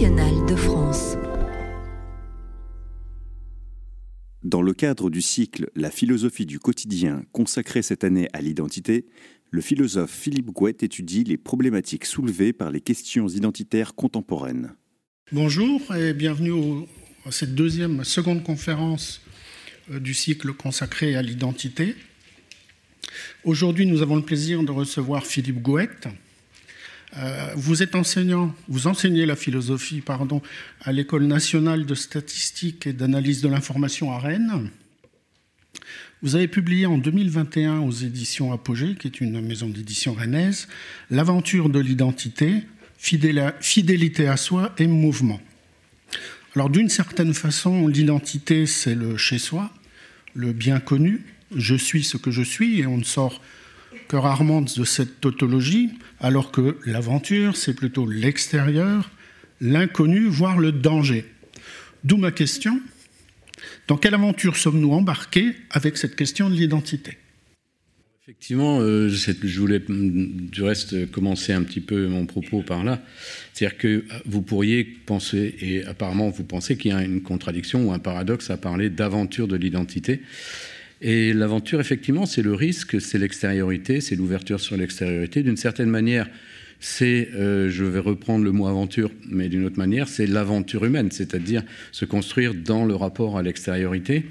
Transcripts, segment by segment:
nationale de France. Dans le cadre du cycle La philosophie du quotidien consacré cette année à l'identité, le philosophe Philippe Gouette étudie les problématiques soulevées par les questions identitaires contemporaines. Bonjour et bienvenue à cette deuxième, seconde conférence euh, du cycle consacré à l'identité. Aujourd'hui, nous avons le plaisir de recevoir Philippe Gouette. Euh, vous êtes enseignant, vous enseignez la philosophie, pardon, à l'École nationale de statistique et d'analyse de l'information à Rennes. Vous avez publié en 2021 aux éditions Apogée, qui est une maison d'édition rennaise, L'aventure de l'identité, fidélité à soi et mouvement. Alors d'une certaine façon, l'identité, c'est le chez-soi, le bien connu, je suis ce que je suis, et on ne sort que rarement de cette tautologie, alors que l'aventure, c'est plutôt l'extérieur, l'inconnu, voire le danger. D'où ma question, dans quelle aventure sommes-nous embarqués avec cette question de l'identité? Effectivement, euh, je voulais du reste commencer un petit peu mon propos par là. C'est-à-dire que vous pourriez penser, et apparemment vous pensez qu'il y a une contradiction ou un paradoxe à parler d'aventure de l'identité. Et l'aventure, effectivement, c'est le risque, c'est l'extériorité, c'est l'ouverture sur l'extériorité. D'une certaine manière, c'est, euh, je vais reprendre le mot aventure, mais d'une autre manière, c'est l'aventure humaine, c'est-à-dire se construire dans le rapport à l'extériorité.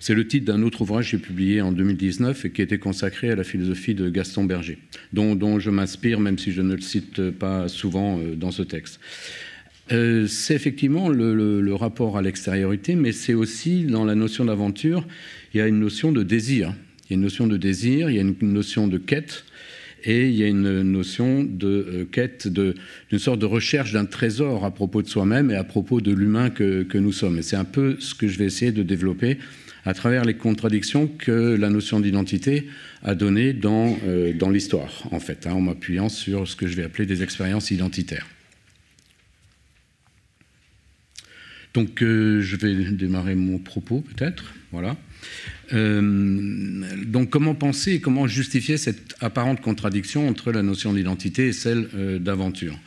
C'est le titre d'un autre ouvrage que j'ai publié en 2019 et qui était consacré à la philosophie de Gaston Berger, dont, je m'inspire, même si je ne le cite pas souvent euh, dans ce texte. Euh, c'est effectivement le, le, rapport à l'extériorité, mais c'est aussi dans la notion d'aventure, il y a une notion de désir. Il y a une notion de désir, il y a une notion de quête, et il y a une notion de euh, quête, d'une sorte de recherche d'un trésor à propos de soi-même et à propos de l'humain que, nous sommes. Et c'est un peu ce que je vais essayer de développer à travers les contradictions que la notion d'identité a données dans, euh, l'histoire, en fait, hein, en m'appuyant sur ce que je vais appeler des expériences identitaires. Donc euh, je vais démarrer mon propos peut-être. Voilà. Euh, donc comment penser et comment justifier cette apparente contradiction entre la notion d'identité et celle euh, d'aventure?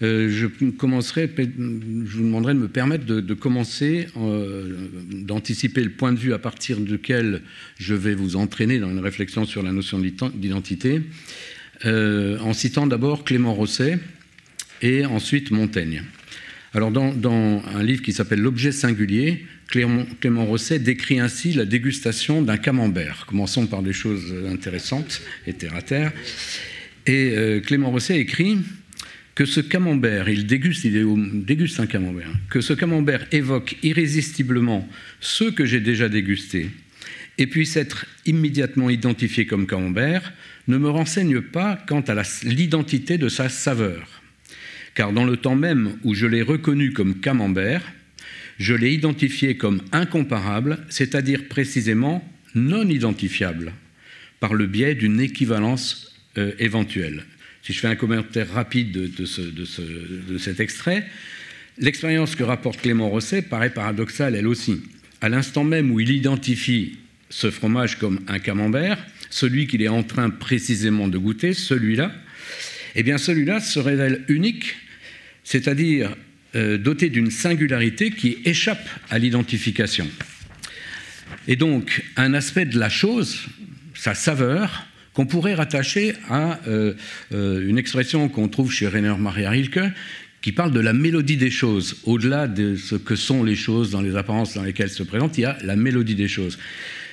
Je commencerai, je vous demanderai de me permettre de, commencer, d'anticiper le point de vue à partir duquel je vais vous entraîner dans une réflexion sur la notion d'identité, en citant d'abord Clément Rosset et ensuite Montaigne. Alors, dans, un livre qui s'appelle L'objet singulier, Clément, Rosset décrit ainsi la dégustation d'un camembert. Commençons par des choses intéressantes et terre à terre. Et euh, Clément Rosset écrit que ce camembert, il déguste, il déguste un camembert, que ce camembert évoque irrésistiblement ceux que j'ai déjà dégustés et puisse être immédiatement identifié comme camembert, ne me renseigne pas quant à l'identité de sa saveur car dans le temps même où je l'ai reconnu comme camembert, je l'ai identifié comme incomparable, c'est-à-dire précisément non identifiable, par le biais d'une équivalence euh, éventuelle. Si je fais un commentaire rapide de, cet extrait, l'expérience que rapporte Clément Rosset paraît paradoxale elle aussi. À l'instant même où il identifie ce fromage comme un camembert, celui qu'il est en train précisément de goûter, celui-là, eh bien celui-là se révèle unique, c'est-à-dire euh, doté d'une singularité qui échappe à l'identification. Et donc un aspect de la chose, sa saveur, qu'on pourrait rattacher à euh, euh, une expression qu'on trouve chez Rainer Maria Rilke, qui parle de la mélodie des choses. Au-delà de ce que sont les choses dans les apparences dans lesquelles se présentent, il y a la mélodie des choses.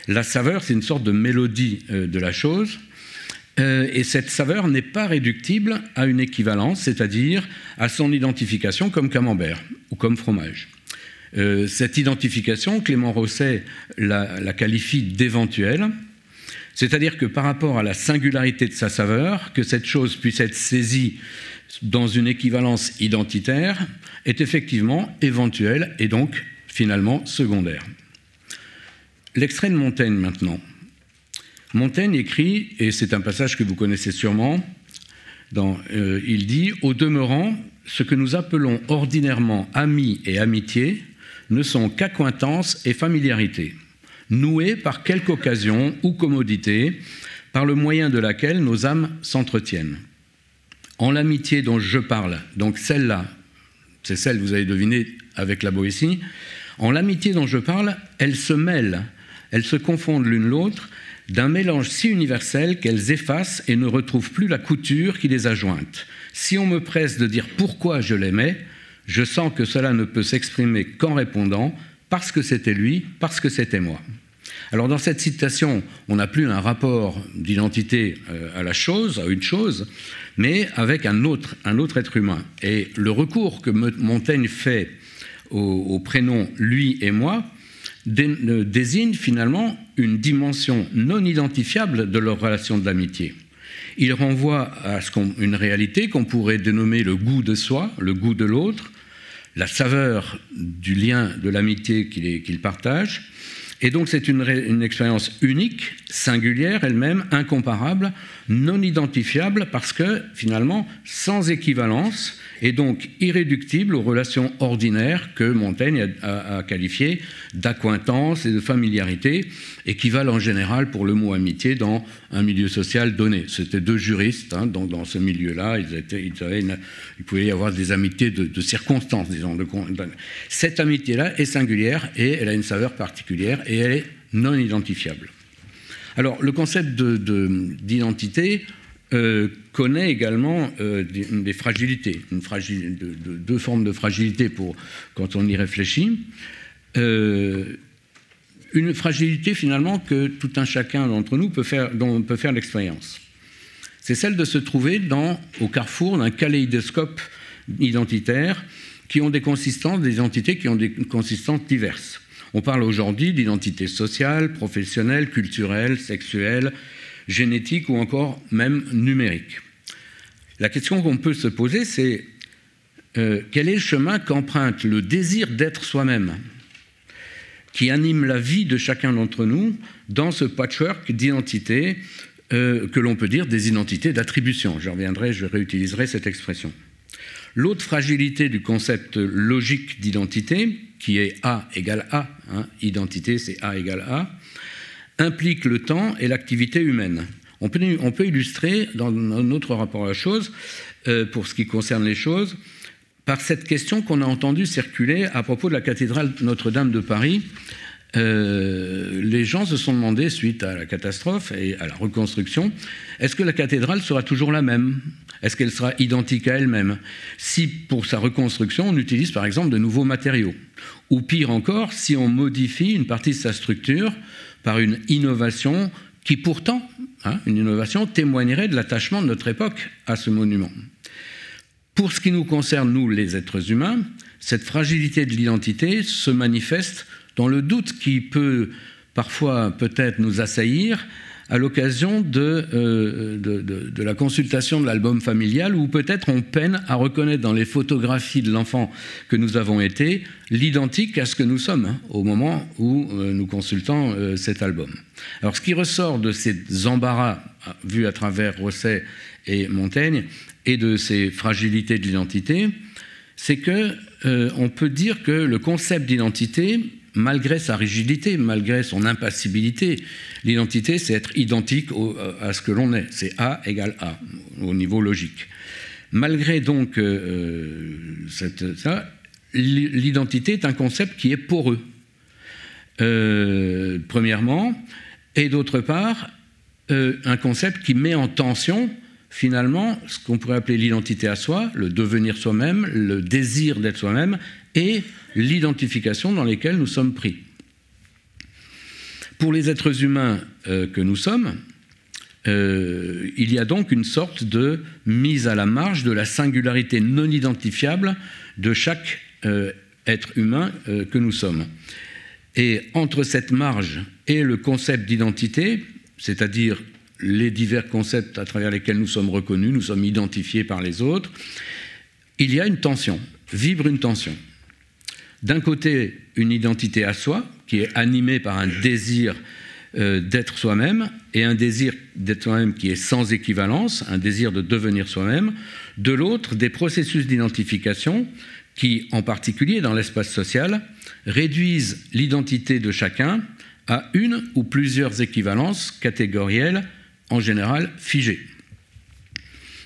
La saveur, c'est une sorte de mélodie de la chose. Euh, et cette saveur n'est pas réductible à une équivalence, c'est-à-dire à son identification comme camembert ou comme fromage. Euh, cette identification, Clément Rosset la, qualifie d'éventuelle, c'est-à-dire que par rapport à la singularité de sa saveur, que cette chose puisse être saisie dans une équivalence identitaire est effectivement éventuelle et donc finalement secondaire. L'extrait de Montaigne maintenant. Montaigne écrit, et c'est un passage que vous connaissez sûrement, euh, il dit Au demeurant, ce que nous appelons ordinairement amis et amitié ne sont qu'accointances et familiarité, nouées par quelque occasion ou commodité, par le moyen de laquelle nos âmes s'entretiennent. En l'amitié dont je parle, donc celle-là, c'est celle, vous avez deviné, avec la Boétie. En l'amitié dont je parle, elles se mêlent, elles se confondent l'une l'autre d'un mélange si universel qu'elles effacent et ne retrouvent plus la couture qui les a jointes. Si on me presse de dire pourquoi je l'aimais, je sens que cela ne peut s'exprimer qu'en répondant parce que c'était lui, parce que c'était moi. Alors dans cette citation, on n'a plus un rapport d'identité euh, à la chose, à une chose, mais avec un autre, un autre être humain. Et le recours que Montaigne fait au, prénom lui et moi désigne finalement une dimension non identifiable de leur relation d'amitié. Il renvoie à ce une réalité qu'on pourrait dénommer le goût de soi, le goût de l'autre, la saveur du lien de l'amitié qu'ils partagent. Et donc c'est une expérience unique, singulière elle-même, incomparable, non identifiable, parce que finalement sans équivalence, et donc irréductible aux relations ordinaires que Montaigne a, qualifiées d'acquaintance et de familiarité, et qui valent en général pour le mot amitié dans un milieu social donné. C'était deux juristes, hein, donc dans ce milieu-là, il pouvait y avoir des amitiés de, circonstances, disons. cette amitié-là est singulière et elle a une saveur particulière et elle est non identifiable. Alors, le concept d'identité, euh, connaît également euh, des, fragilités, deux formes de fragilité pour, quand on y réfléchit. Euh, une fragilité finalement que tout un chacun d'entre nous peut faire, dont on peut faire l'expérience. C'est celle de se trouver au carrefour d'un kaléidoscope identitaire qui ont des consistances, des identités qui ont des consistances diverses. On parle aujourd'hui d'identité sociale, professionnelle, culturelle, sexuelle, génétique ou encore même numérique. La question qu'on peut se poser, c'est euh, quel est le chemin qu'emprunte le désir d'être soi-même, qui anime la vie de chacun d'entre nous dans ce patchwork d'identités euh, que l'on peut dire des identités d'attribution. Je reviendrai, je réutiliserai cette expression. L'autre fragilité du concept logique d'identité, qui est A égale A, hein, identité c'est A égale A, implique le temps et l'activité humaine. On peut, illustrer dans notre rapport à la chose, euh, pour ce qui concerne les choses, par cette question qu'on a entendue circuler à propos de la cathédrale Notre-Dame de Paris. Euh, les gens se sont demandé, suite à la catastrophe et à la reconstruction, est-ce que la cathédrale sera toujours la même? Est-ce qu'elle sera identique à elle-même? Si pour sa reconstruction, on utilise par exemple de nouveaux matériaux. Ou pire encore, si on modifie une partie de sa structure par une innovation qui pourtant, hein, une innovation, témoignerait de l'attachement de notre époque à ce monument. Pour ce qui nous concerne, nous, les êtres humains, cette fragilité de l'identité se manifeste dans le doute qui peut parfois peut-être nous assaillir à l'occasion euh, de, la consultation de l'album familial, où peut-être on peine à reconnaître dans les photographies de l'enfant que nous avons été l'identique à ce que nous sommes hein, au moment où euh, nous consultons euh, cet album. Alors ce qui ressort de ces embarras vus à travers Rosset et Montaigne et de ces fragilités de l'identité, c'est que on peut dire que le concept d'identité malgré sa rigidité, malgré son impassibilité. L'identité, c'est être identique euh, à ce que l'on est. C'est A égale A, au niveau logique. Malgré donc euh, ça, l'identité est un concept qui est poreux. Euh, premièrement, et d'autre part, un concept qui met en tension finalement ce qu'on pourrait appeler l'identité à soi, le devenir soi-même, le désir d'être soi-même, et l'identification dans lesquelles nous sommes pris. Pour les êtres humains euh, que nous sommes, euh, il y a donc une sorte de mise à la marge de la singularité non identifiable de chaque euh, être humain que nous sommes. Et entre cette marge et le concept d'identité, c'est-à-dire les divers concepts à travers lesquels nous sommes reconnus, nous sommes identifiés par les autres, il y a une tension, vibre une tension. D'un côté une identité à soi, qui est animée par un désir euh, d'être soi-même, et un désir d'être soi-même qui est sans équivalence, un désir de devenir soi-même, de l'autre des processus d'identification qui, en particulier dans l'espace social, réduisent l'identité de chacun à une ou plusieurs équivalences catégorielles, en général figées.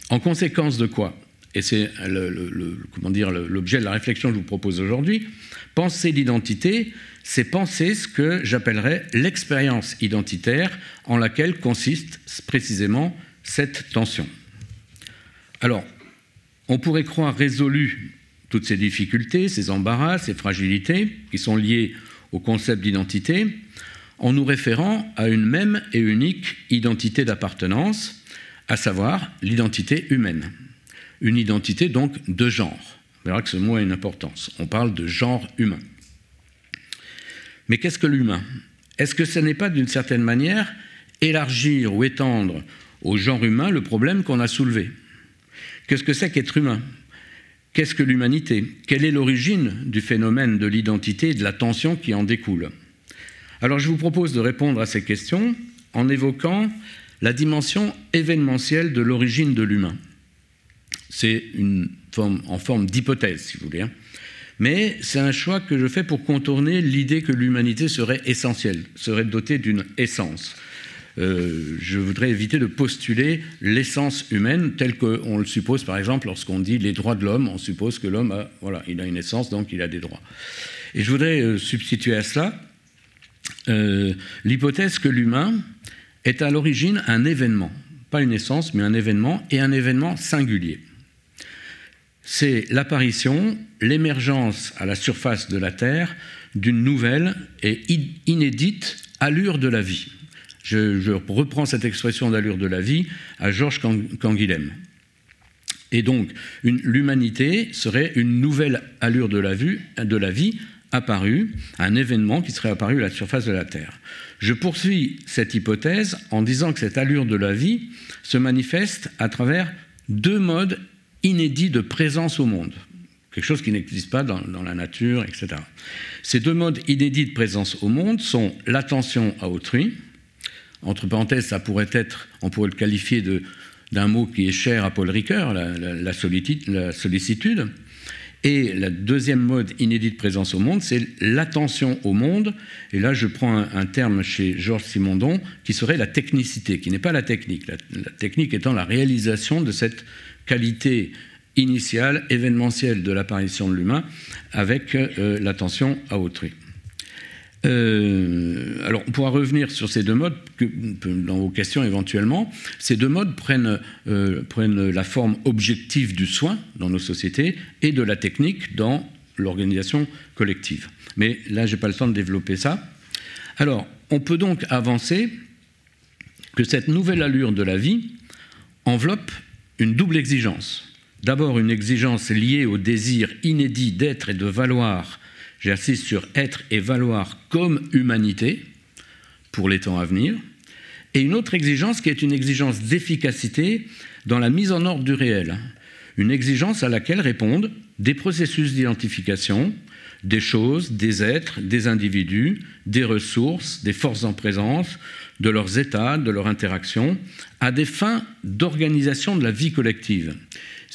En conséquence de quoi et c'est l'objet de la réflexion que je vous propose aujourd'hui, penser l'identité, c'est penser ce que j'appellerais l'expérience identitaire en laquelle consiste précisément cette tension. Alors, on pourrait croire résolu toutes ces difficultés, ces embarras, ces fragilités qui sont liées au concept d'identité en nous référant à une même et unique identité d'appartenance, à savoir l'identité humaine. Une identité donc de genre. Vous verrez que ce mot a une importance. On parle de genre humain. Mais qu'est-ce que l'humain? Est-ce que ce n'est pas d'une certaine manière élargir ou étendre au genre humain le problème qu'on a soulevé? Qu'est-ce que c'est qu'être humain? Qu'est-ce que l'humanité? Quelle est l'origine du phénomène de l'identité et de la tension qui en découle? Alors je vous propose de répondre à ces questions en évoquant la dimension événementielle de l'origine de l'humain. C'est une forme, en forme d'hypothèse, si vous voulez. Hein. Mais c'est un choix que je fais pour contourner l'idée que l'humanité serait essentielle, serait dotée d'une essence. Euh, je voudrais éviter de postuler l'essence humaine telle qu'on le suppose, par exemple, lorsqu'on dit les droits de l'homme, on suppose que l'homme a, voilà, il a une essence, donc il a des droits. Et je voudrais euh, substituer à cela euh, l'hypothèse que l'humain est à l'origine un événement, pas une essence, mais un événement, et un événement singulier. C'est l'apparition, l'émergence à la surface de la Terre d'une nouvelle et inédite allure de la vie. Je, reprends cette expression d'allure de la vie à Georges Canguilhem. Et donc, l'humanité serait une nouvelle allure de la, vue, de la vie apparue, un événement qui serait apparu à la surface de la Terre. Je poursuis cette hypothèse en disant que cette allure de la vie se manifeste à travers deux modes inédits de présence au monde, quelque chose qui n'existe pas dans, dans, la nature, etc. Ces deux modes inédits de présence au monde sont l'attention à autrui, entre parenthèses, ça pourrait être, on pourrait le qualifier d'un mot qui est cher à Paul Ricoeur, la, sollicitude. Et le deuxième mode inédit de présence au monde, c'est l'attention au monde. Et là, je prends un, terme chez Georges Simondon qui serait la technicité, qui n'est pas la technique. La, technique étant la réalisation de cette qualité initiale, événementielle de l'apparition de l'humain avec euh, l'attention à autrui. Euh, alors, on pourra revenir sur ces deux modes dans vos questions éventuellement. Ces deux modes prennent, euh, prennent la forme objective du soin dans nos sociétés et de la technique dans l'organisation collective. Mais là, je n'ai pas le temps de développer ça. Alors, on peut donc avancer que cette nouvelle allure de la vie enveloppe une double exigence. D'abord, une exigence liée au désir inédit d'être et de valoir J'insiste sur être et valoir comme humanité pour les temps à venir. Et une autre exigence qui est une exigence d'efficacité dans la mise en ordre du réel. Une exigence à laquelle répondent des processus d'identification, des choses, des êtres, des individus, des ressources, des forces en présence, de leurs états, de leurs interactions, à des fins d'organisation de la vie collective.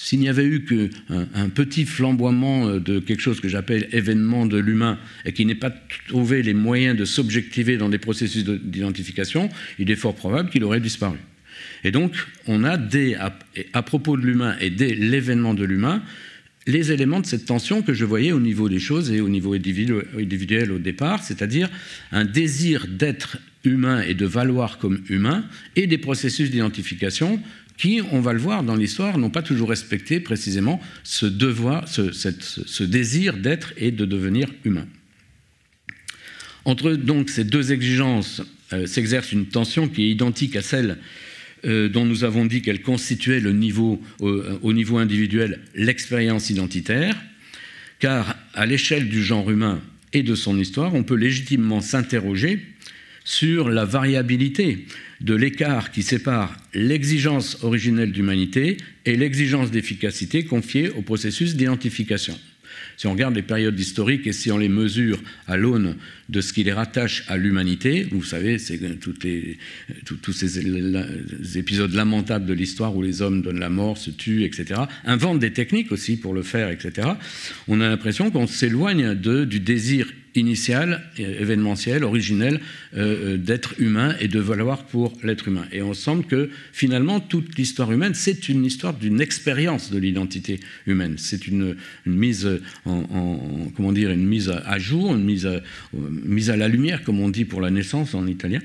S'il n'y avait eu qu'un un petit flamboiement euh, de quelque chose que j'appelle événement de l'humain et qui n'ait pas trouvé les moyens de s'objectiver dans des processus d'identification, il est fort probable qu'il aurait disparu. Et donc, on a dès, à, propos de l'humain et dès l'événement de l'humain, les éléments de cette tension que je voyais au niveau des choses et au niveau individuel au départ, c'est-à-dire un désir d'être humain et de valoir comme humain, et des processus d'identification qui, on va le voir dans l'histoire, n'ont pas toujours respecté précisément ce désir d'être et de devenir humain. Entre donc ces deux exigences euh, s'exerce une tension qui est identique à celle euh, dont nous avons dit qu'elle constituait le au niveau individuel l'expérience identitaire, car à l'échelle du genre humain et de son histoire, on peut légitimement s'interroger sur la variabilité de l'écart qui sépare l'exigence originelle d'humanité et l'exigence d'efficacité confiée au processus d'identification. Si on regarde les périodes historiques et si on les mesure à l'aune de ce qui les rattache à l'humanité, vous savez, c'est tous ces épisodes lamentables de l'histoire où les hommes donnent la mort, se tuent, etc., inventent des techniques aussi pour le faire, etc., on a l'impression qu'on s'éloigne du désir initiale, événementielle, originelle euh, euh, d'être humain et de valoir pour l'être humain. Et on semble que finalement toute l'histoire humaine, c'est une histoire d'une expérience de l'identité humaine. C'est une, mise en, comment dire, une mise à jour, une mise à, mise à la lumière, comme on dit pour la naissance en italien,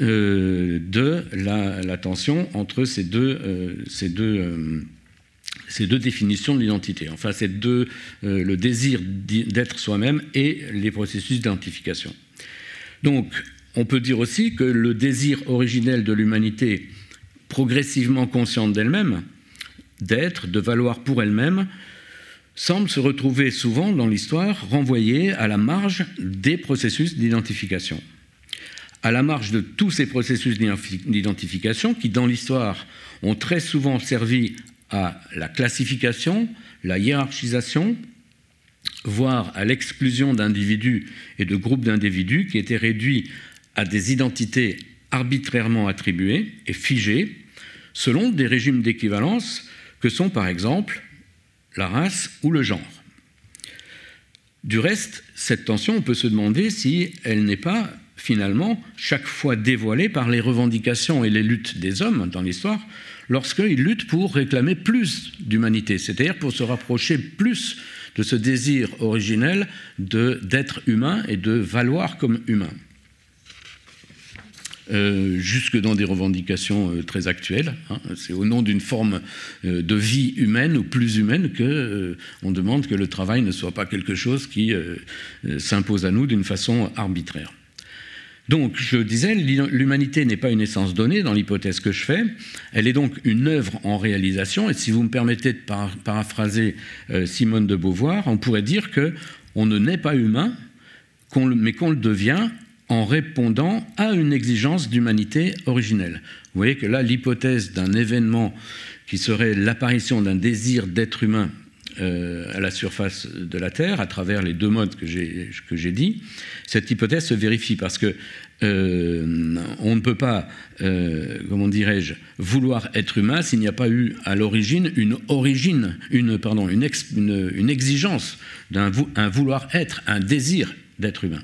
euh, de la, tension entre ces deux, ces deux ces deux définitions de l'identité. Enfin, deux, euh, le désir d'être soi-même et les processus d'identification. Donc, on peut dire aussi que le désir originel de l'humanité, progressivement consciente d'elle-même, d'être, de valoir pour elle-même, semble se retrouver souvent dans l'histoire renvoyé à la marge des processus d'identification. À la marge de tous ces processus d'identification qui, dans l'histoire, ont très souvent servi à la classification, la hiérarchisation, voire à l'exclusion d'individus et de groupes d'individus qui étaient réduits à des identités arbitrairement attribuées et figées selon des régimes d'équivalence que sont par exemple la race ou le genre. Du reste, cette tension, on peut se demander si elle n'est pas finalement chaque fois dévoilée par les revendications et les luttes des hommes dans l'histoire, lorsqu'ils luttent pour réclamer plus d'humanité, c'est-à-dire pour se rapprocher plus de ce désir originel d'être humain et de valoir comme humain. Euh, jusque dans des revendications euh, très actuelles. Hein. C'est au nom d'une forme euh, de vie humaine ou plus humaine que on demande que le travail ne soit pas quelque chose qui s'impose à nous d'une façon arbitraire. Donc, je disais, l'humanité n'est pas une essence donnée dans l'hypothèse que je fais, elle est donc une œuvre en réalisation, et si vous me permettez de paraphraser euh, Simone de Beauvoir, on pourrait dire que on ne naît pas humain, mais qu'on le devient en répondant à une exigence d'humanité originelle. Vous voyez que là, l'hypothèse d'un événement qui serait l'apparition d'un désir d'être humain euh, à la surface de la Terre à travers les deux modes que j'ai dit, cette hypothèse se vérifie parce que euh, on ne peut pas, euh, comment dirais-je, vouloir être humain s'il n'y a pas eu à l'origine une origine, une, pardon, une, une exigence d'un un vouloir être, un désir d'être humain.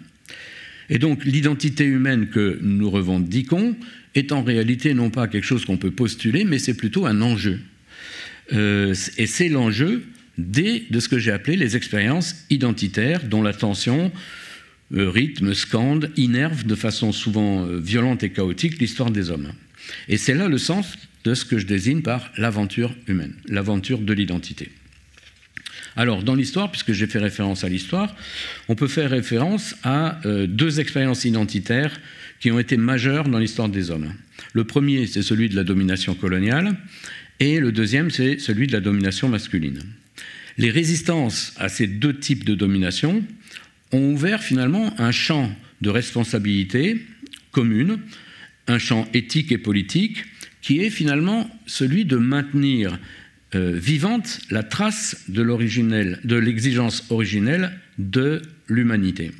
Et donc l'identité humaine que nous revendiquons est en réalité non pas quelque chose qu'on peut postuler, mais c'est plutôt un enjeu. et c'est l'enjeu de ce que j'ai appelé les expériences identitaires dont l'attention, euh, rythme, scande, innerve de façon souvent euh, violente et chaotique l'histoire des hommes. Et c'est là le sens de ce que je désigne par l'aventure humaine, l'aventure de l'identité. Alors, dans l'histoire, puisque j'ai fait référence à l'histoire, on peut faire référence à euh, deux expériences identitaires qui ont été majeures dans l'histoire des hommes. Le premier, c'est celui de la domination coloniale, et le deuxième, c'est celui de la domination masculine. Les résistances à ces deux types de domination ont ouvert finalement un champ de responsabilité commune, un champ éthique et politique, qui est finalement celui de maintenir euh, vivante la trace de l'exigence originelle de l'humanité.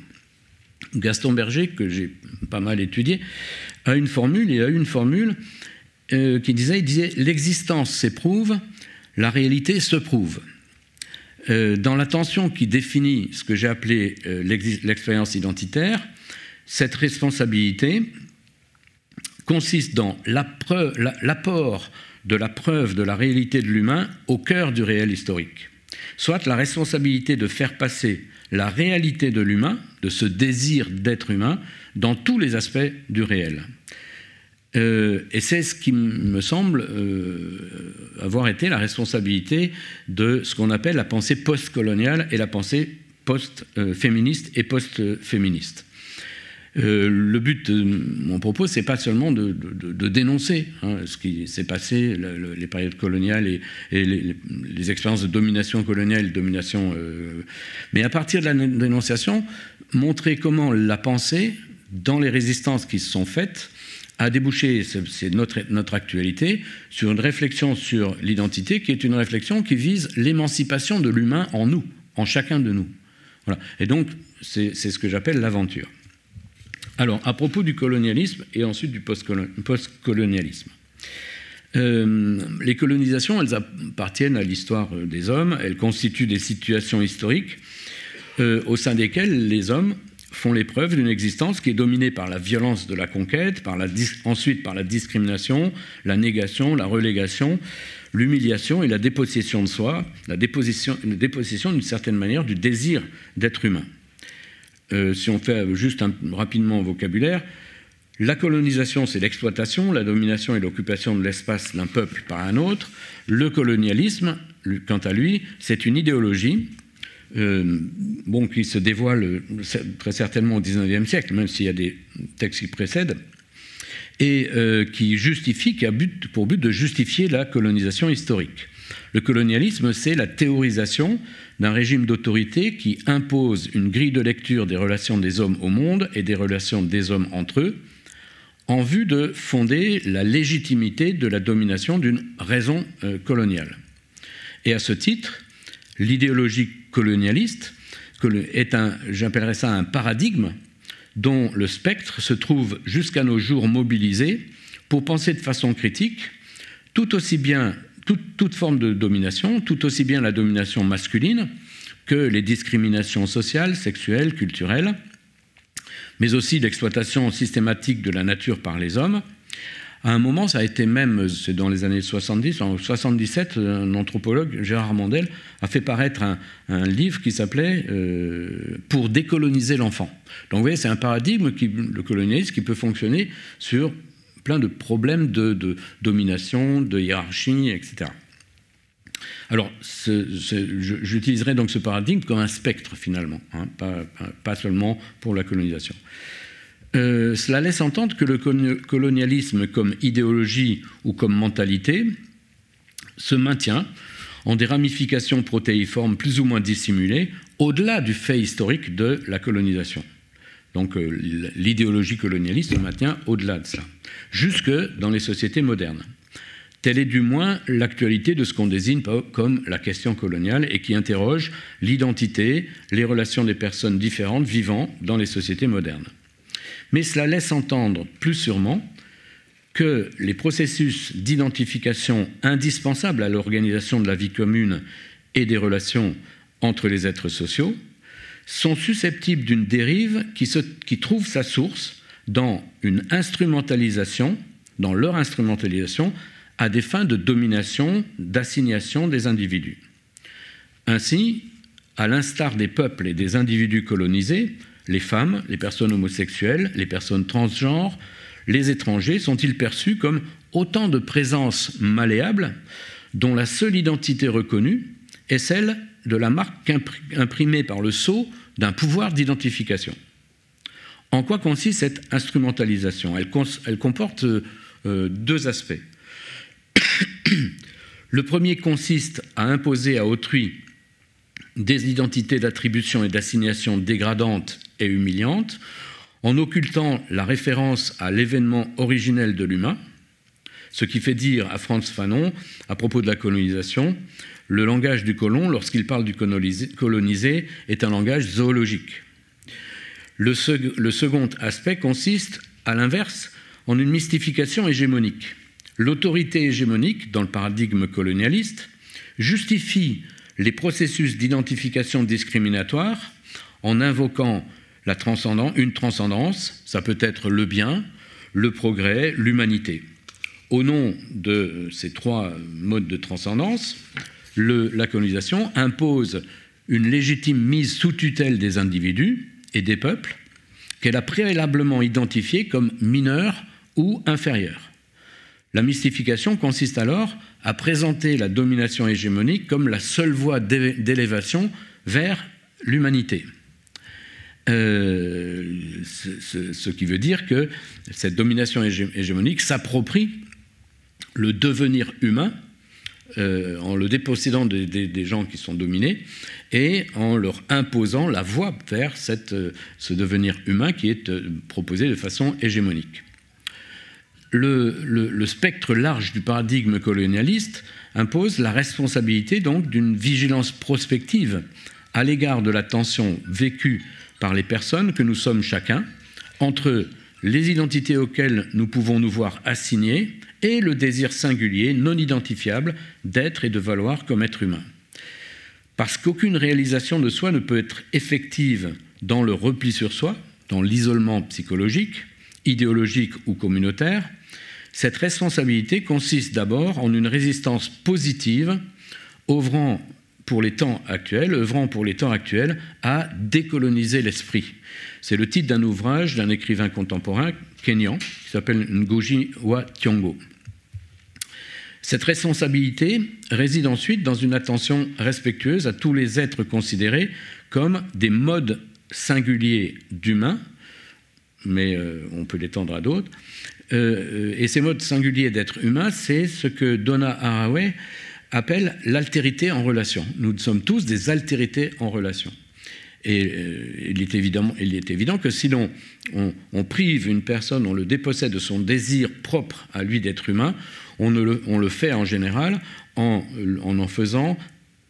Gaston Berger, que j'ai pas mal étudié, a une formule, il a une formule euh, qui disait, l'existence s'éprouve, la réalité se prouve. Euh, dans la tension qui définit ce que j'ai appelé euh, l'expérience identitaire, cette responsabilité consiste dans l'apport de la preuve de la réalité de l'humain au cœur du réel historique, soit la responsabilité de faire passer la réalité de l'humain, de ce désir d'être humain, dans tous les aspects du réel. Euh, et c'est ce qui me semble euh, avoir été la responsabilité de ce qu'on appelle la pensée post-coloniale et la pensée post-féministe et post-féministe. Euh, le but de mon propos, c'est pas seulement de, dénoncer hein, ce qui s'est passé, les périodes coloniales et, les, expériences de domination coloniale, domination, mais à partir de la dénonciation, montrer comment la pensée, dans les résistances qui se sont faites, a débouché, c'est notre, notre actualité, sur une réflexion sur l'identité qui est une réflexion qui vise l'émancipation de l'humain en nous, en chacun de nous. Voilà. Et donc, c'est ce que j'appelle l'aventure. Alors, à propos du colonialisme et ensuite du post-colonialisme. Euh, les colonisations, elles appartiennent à l'histoire des hommes, elles constituent des situations historiques euh, au sein desquelles les hommes font l'épreuve d'une existence qui est dominée par la violence de la conquête, par la ensuite par la discrimination, la négation, la relégation, l'humiliation et la dépossession de soi, la dépossession, d'une certaine manière du désir d'être humain. Euh, si on fait juste un, rapidement vocabulaire, la colonisation, c'est l'exploitation, la domination et l'occupation de l'espace d'un peuple par un autre. Le colonialisme, quant à lui, c'est une idéologie euh, bon, qui se dévoile très certainement au XIXe siècle, même s'il y a des textes qui précèdent, et euh, qui justifie, qui a pour but de justifier la colonisation historique. Le colonialisme, c'est la théorisation d'un régime d'autorité qui impose une grille de lecture des relations des hommes au monde et des relations des hommes entre eux, en vue de fonder la légitimité de la domination d'une raison euh, coloniale. Et à ce titre, l'idéologie colonialiste est un, j'appellerais ça un paradigme dont le spectre se trouve jusqu'à nos jours mobilisé pour penser de façon critique tout aussi bien toute, toute, forme de domination, tout aussi bien la domination masculine que les discriminations sociales, sexuelles, culturelles, mais aussi l'exploitation systématique de la nature par les hommes. À un moment, ça a été même, c'est dans les années 70, en 77, un anthropologue, Gérard Mandel, a fait paraître un, livre qui s'appelait euh, Pour décoloniser l'enfant. Donc vous voyez, c'est un paradigme, qui, le colonialisme, qui peut fonctionner sur plein de problèmes de, domination, de hiérarchie, etc. Alors, j'utiliserai donc ce paradigme comme un spectre finalement, hein, pas, seulement pour la colonisation. Euh, cela laisse entendre que le colonialisme comme idéologie ou comme mentalité se maintient en des ramifications protéiformes plus ou moins dissimulées au-delà du fait historique de la colonisation. Donc euh, l'idéologie colonialiste se maintient au-delà de ça, jusque dans les sociétés modernes. Telle est du moins l'actualité de ce qu'on désigne comme la question coloniale et qui interroge l'identité, les relations des personnes différentes vivant dans les sociétés modernes mais cela laisse entendre plus sûrement que les processus d'identification indispensables à l'organisation de la vie commune et des relations entre les êtres sociaux sont susceptibles d'une dérive qui, trouve sa source dans une instrumentalisation, dans leur instrumentalisation, à des fins de domination, d'assignation des individus. Ainsi, à l'instar des peuples et des individus colonisés, les femmes, les personnes homosexuelles, les personnes transgenres, les étrangers sont-ils perçus comme autant de présences malléables dont la seule identité reconnue est celle de la marque imprimée par le sceau d'un pouvoir d'identification? En quoi consiste cette instrumentalisation? Elle, comporte euh, deux aspects. le premier consiste à imposer à autrui des identités d'attribution et d'assignation dégradantes et humiliantes, en occultant la référence à l'événement originel de l'humain, ce qui fait dire à Franz Fanon, à propos de la colonisation, le langage du colon, lorsqu'il parle du colonisé, est un langage zoologique. Le, le second aspect consiste, à l'inverse, en une mystification hégémonique. L'autorité hégémonique, dans le paradigme colonialiste, justifie les processus d'identification discriminatoire en invoquant la une transcendance, ça peut être le bien, le progrès, l'humanité. Au nom de ces trois modes de transcendance, la colonisation impose une légitime mise sous tutelle des individus et des peuples qu'elle a préalablement identifiés comme mineurs ou inférieurs. La mystification consiste alors à présenter la domination hégémonique comme la seule voie d'élévation vers l'humanité. Euh, ce, qui veut dire que cette domination hégémonique s'approprie le devenir humain euh, en le dépossédant des gens qui sont dominés et en leur imposant la voie vers cette, euh, ce devenir humain qui est proposé de façon hégémonique. Le, spectre large du paradigme colonialiste impose la responsabilité donc d'une vigilance prospective à l'égard de la tension vécue par les personnes que nous sommes chacun entre les identités auxquelles nous pouvons nous voir assignés et le désir singulier, non identifiable, d'être et de valoir comme être humain. Parce qu'aucune réalisation de soi ne peut être effective dans le repli sur soi, dans l'isolement psychologique, idéologique ou communautaire, cette responsabilité consiste d'abord en une résistance positive, œuvrant pour les temps actuels, œuvrant pour les temps actuels à décoloniser l'esprit. C'est le titre d'un ouvrage d'un écrivain contemporain kényan qui s'appelle Ngugi wa Thiong'o. Cette responsabilité réside ensuite dans une attention respectueuse à tous les êtres considérés comme des modes singuliers d'humains, mais euh, on peut l'étendre à d'autres. Euh, et ces modes singuliers d'être humain, c'est ce que Donna Haraway appelle l'altérité en relation. Nous sommes tous des altérités en relation. Et euh, il, est évident, il, est évident, que si l'on on, prive une personne, on le dépossède de son désir propre à lui d'être humain, on, le, on, le, fait en général en, en faisant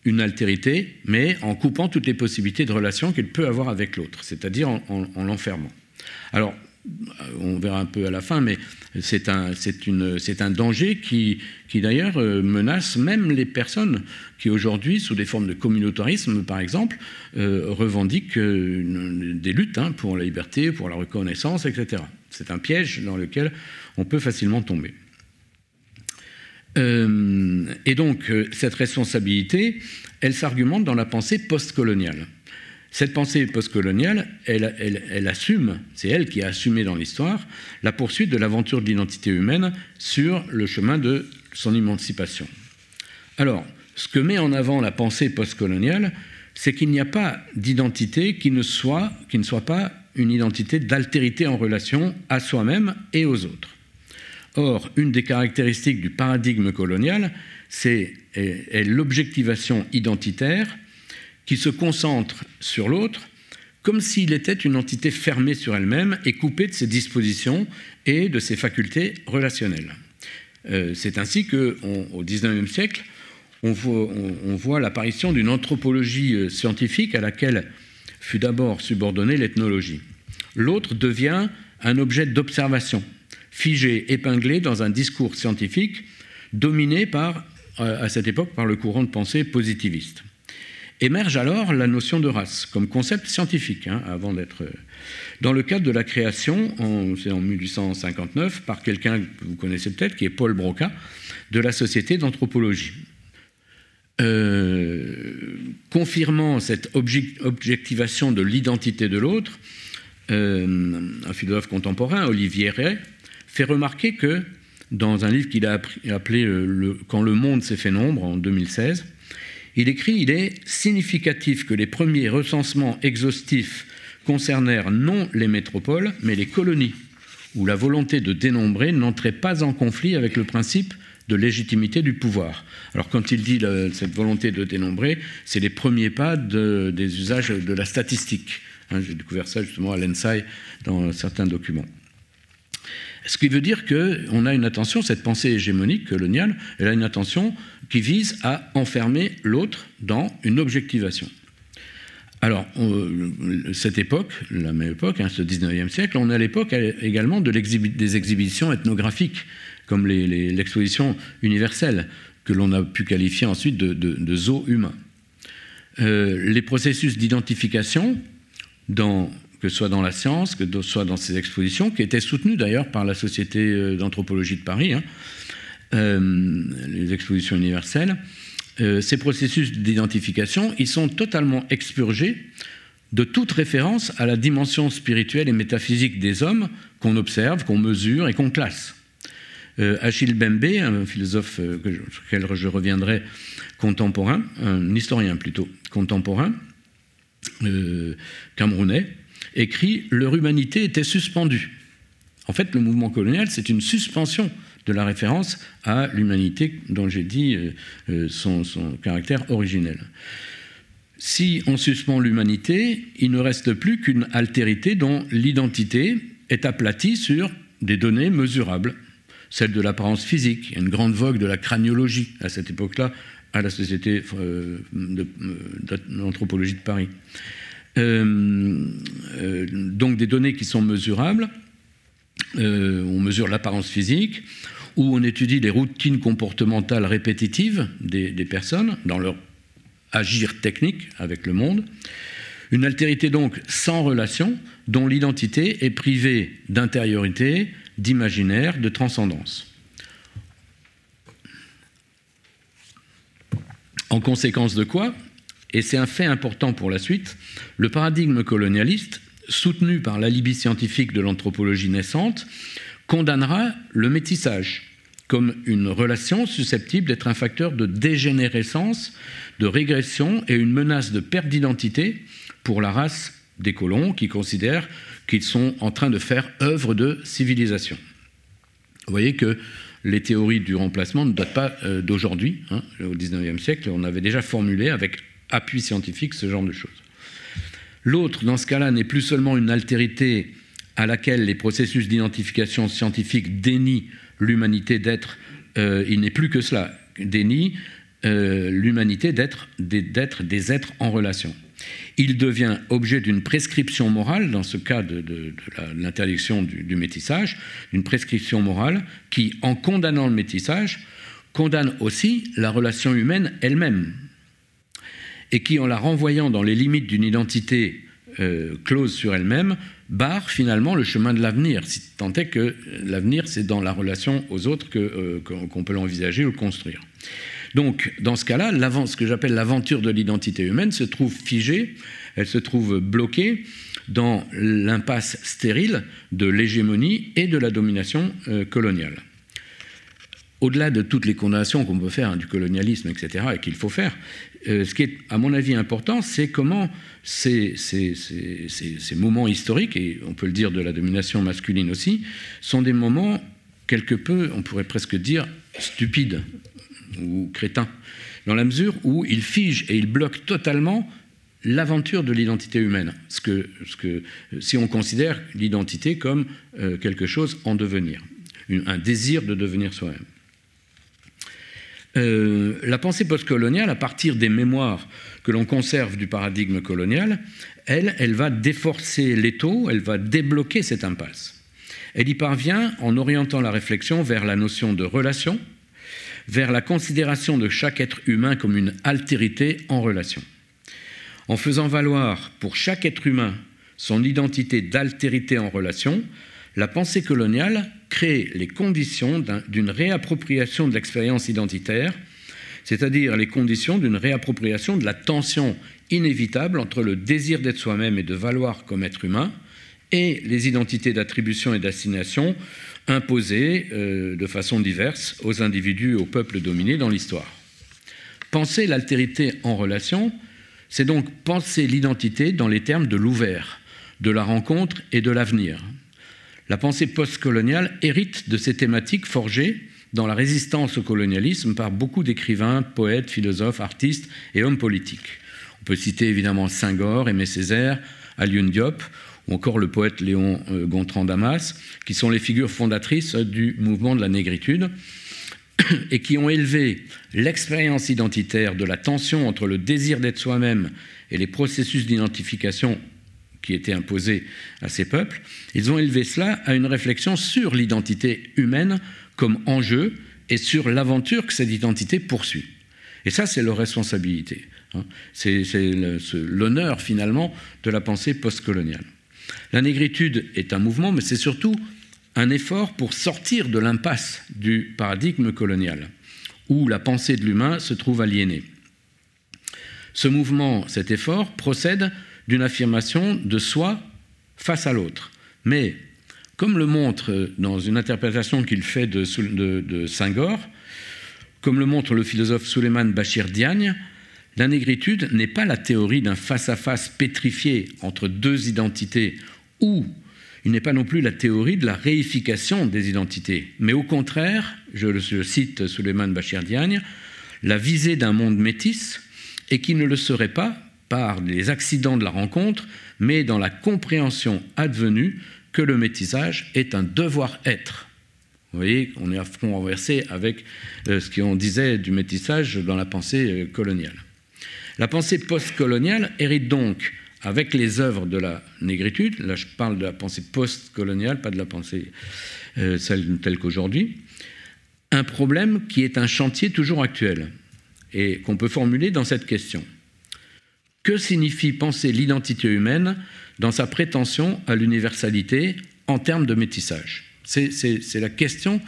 une altérité, mais en coupant toutes les possibilités de relation qu'il peut avoir avec l'autre, c'est-à-dire en, en l'enfermant. Alors, on verra un peu à la fin, mais c'est un, danger qui, d'ailleurs euh, menace même les personnes qui aujourd'hui, sous des formes de communautarisme par exemple, euh, revendiquent euh, des luttes hein, pour la liberté, pour la reconnaissance, etc. C'est un piège dans lequel on peut facilement tomber. et donc, cette responsabilité, elle s'argumente dans la pensée postcoloniale. Cette pensée postcoloniale, elle, assume, c'est elle qui a assumé dans l'histoire, la poursuite de l'aventure de l'identité humaine sur le chemin de son émancipation. Alors, ce que met en avant la pensée postcoloniale, c'est qu'il n'y a pas d'identité qui, ne soit, qui ne soit pas une identité d'altérité en relation à soi-même et aux autres. Or, une des caractéristiques du paradigme colonial, c'est l'objectivation identitaire qui se concentre sur l'autre comme s'il était une entité fermée sur elle-même et coupée de ses dispositions et de ses facultés relationnelles. Euh, c'est ainsi qu'au XIXe siècle, on voit, on voit l'apparition d'une anthropologie euh, scientifique à laquelle fut d'abord subordonnée l'ethnologie. L'autre devient un objet d'observation, figé, épinglé dans un discours scientifique dominé par, euh, à cette époque par le courant de pensée positiviste. Émerge alors la notion de race comme concept scientifique, hein, avant d'être. Euh, dans le cadre de la création, c'est en 1859, par quelqu'un que vous connaissez peut-être, qui est Paul Broca, de la Société d'anthropologie. Euh, confirmant cette objectivation de l'identité de l'autre, euh, un philosophe contemporain, Olivier Ray, fait remarquer que, dans un livre qu'il a appelé Quand le monde s'est fait nombre, en 2016, il écrit Il est significatif que les premiers recensements exhaustifs concernèrent non les métropoles, mais les colonies, où la volonté de dénombrer n'entrait pas en conflit avec le principe de légitimité du pouvoir. Alors quand il dit cette volonté de dénombrer, c'est les premiers pas des usages de la statistique. Hein, j'ai découvert ça justement à l'ENSAI dans certains documents. Ce qui veut dire qu'on a une attention, cette pensée hégémonique coloniale, elle a une attention qui vise à enfermer l'autre dans une objectivation. Alors, cette époque, la même époque, hein, ce 19e siècle, on à l'époque également de des exhibitions ethnographiques, comme l'exposition universelle, que l'on a pu qualifier ensuite de, de, zoo humain. Euh, les processus d'identification que ce soit dans la science, que ce soit dans ces expositions, qui étaient soutenues d'ailleurs par la Société euh, d'anthropologie de Paris, hein, euh, les expositions universelles. Euh, ces processus d'identification, ils sont totalement expurgés de toute référence à la dimension spirituelle et métaphysique des hommes qu'on observe, qu'on mesure et qu'on classe. Achille Bembe, un philosophe lequel je reviendrai, contemporain, un historien plutôt contemporain, camerounais, écrit Leur humanité était suspendue. En fait, le mouvement colonial, c'est une suspension de la référence à l'humanité dont j'ai dit euh, euh, son, caractère originel. Si on suspend l'humanité, il ne reste plus qu'une altérité dont l'identité est aplatie sur des données mesurables, celle de l'apparence physique. Il y a une grande vogue de la craniologie à cette époque-là à la Société euh, d'anthropologie de Paris. Donc des données qui sont mesurables. On mesure l'apparence physique, où on étudie les routines comportementales répétitives des, personnes dans leur agir technique avec le monde. Une altérité donc sans relation, dont l'identité est privée d'intériorité, d'imaginaire, de transcendance. En conséquence de quoi, et c'est un fait important pour la suite, le paradigme colonialiste, soutenu par l'alibi scientifique de l'anthropologie naissante, condamnera le métissage comme une relation susceptible d'être un facteur de dégénérescence, de régression et une menace de perte d'identité pour la race des colons qui considèrent qu'ils sont en train de faire œuvre de civilisation. Vous voyez que les théories du remplacement ne datent pas euh, d'aujourd'hui. Hein. Au XIXe siècle, on avait déjà formulé avec appui scientifique ce genre de choses. L'autre, dans ce cas-là, n'est plus seulement une altérité à laquelle les processus d'identification scientifique dénient l'humanité d'être, euh, il n'est plus que cela, dénie euh, l'humanité d'être des êtres en relation. Il devient objet d'une prescription morale, dans ce cas de, l'interdiction du, métissage, d'une prescription morale qui, en condamnant le métissage, condamne aussi la relation humaine elle-même, et qui, en la renvoyant dans les limites d'une identité euh, close sur elle-même, barre finalement le chemin de l'avenir, si tant est que l'avenir, c'est dans la relation aux autres euh, qu'on peut l'envisager ou le construire. Donc, dans ce cas-là, ce que j'appelle l'aventure de l'identité humaine se trouve figée, elle se trouve bloquée dans l'impasse stérile de l'hégémonie et de la domination euh, coloniale. Au-delà de toutes les condamnations qu'on peut faire hein, du colonialisme, etc., et qu'il faut faire, euh, ce qui est, à mon avis, important, c'est comment ces, moments historiques, et on peut le dire de la domination masculine aussi, sont des moments quelque peu, on pourrait presque dire, stupides ou crétins, dans la mesure où ils figent et ils bloquent totalement l'aventure de l'identité humaine, ce que, si on considère l'identité comme euh, quelque chose en devenir, un désir de devenir soi-même. Euh, la pensée postcoloniale, à partir des mémoires que l'on conserve du paradigme colonial, elle, elle va déforcer l'étau, elle va débloquer cette impasse. Elle y parvient en orientant la réflexion vers la notion de relation, vers la considération de chaque être humain comme une altérité en relation. En faisant valoir pour chaque être humain son identité d'altérité en relation, la pensée coloniale crée les conditions d'une réappropriation de l'expérience identitaire, c'est-à-dire les conditions d'une réappropriation de la tension inévitable entre le désir d'être soi-même et de valoir comme être humain et les identités d'attribution et d'assignation imposées euh, de façon diverse aux individus et aux peuples dominés dans l'histoire. Penser l'altérité en relation, c'est donc penser l'identité dans les termes de l'ouvert, de la rencontre et de l'avenir. La pensée postcoloniale hérite de ces thématiques forgées dans la résistance au colonialisme par beaucoup d'écrivains, poètes, philosophes, artistes et hommes politiques. On peut citer évidemment Senghor, Aimé Césaire, Alioune Diop ou encore le poète Léon euh, Gontran Damas, qui sont les figures fondatrices du mouvement de la négritude et qui ont élevé l'expérience identitaire de la tension entre le désir d'être soi-même et les processus d'identification qui étaient imposés à ces peuples, ils ont élevé cela à une réflexion sur l'identité humaine comme enjeu et sur l'aventure que cette identité poursuit. Et ça, c'est leur responsabilité. Hein. C'est l'honneur finalement de la pensée postcoloniale. La négritude est un mouvement, mais c'est surtout un effort pour sortir de l'impasse du paradigme colonial, où la pensée de l'humain se trouve aliénée. Ce mouvement, cet effort, procède d'une affirmation de soi face à l'autre. Mais, comme le montre dans une interprétation qu'il fait de, de, Senghor, comme le montre le philosophe Suleiman Bachir Diagne, la négritude n'est pas la théorie d'un face-à-face pétrifié entre deux identités, ou il n'est pas non plus la théorie de la réification des identités, mais au contraire, je, je cite Suleiman Bachir Diagne, la visée d'un monde métis, et qui ne le serait pas par les accidents de la rencontre, mais dans la compréhension advenue que le métissage est un devoir-être. Vous voyez, on est à front renversé avec euh, ce qu'on disait du métissage dans la pensée euh, coloniale. La pensée postcoloniale hérite donc, avec les œuvres de la négritude, là je parle de la pensée postcoloniale, pas de la pensée euh, telle qu'aujourd'hui, un problème qui est un chantier toujours actuel et qu'on peut formuler dans cette question. que signifie penser l'identité humaine dans sa prétention à l'universalité en termes de métissage C'est la question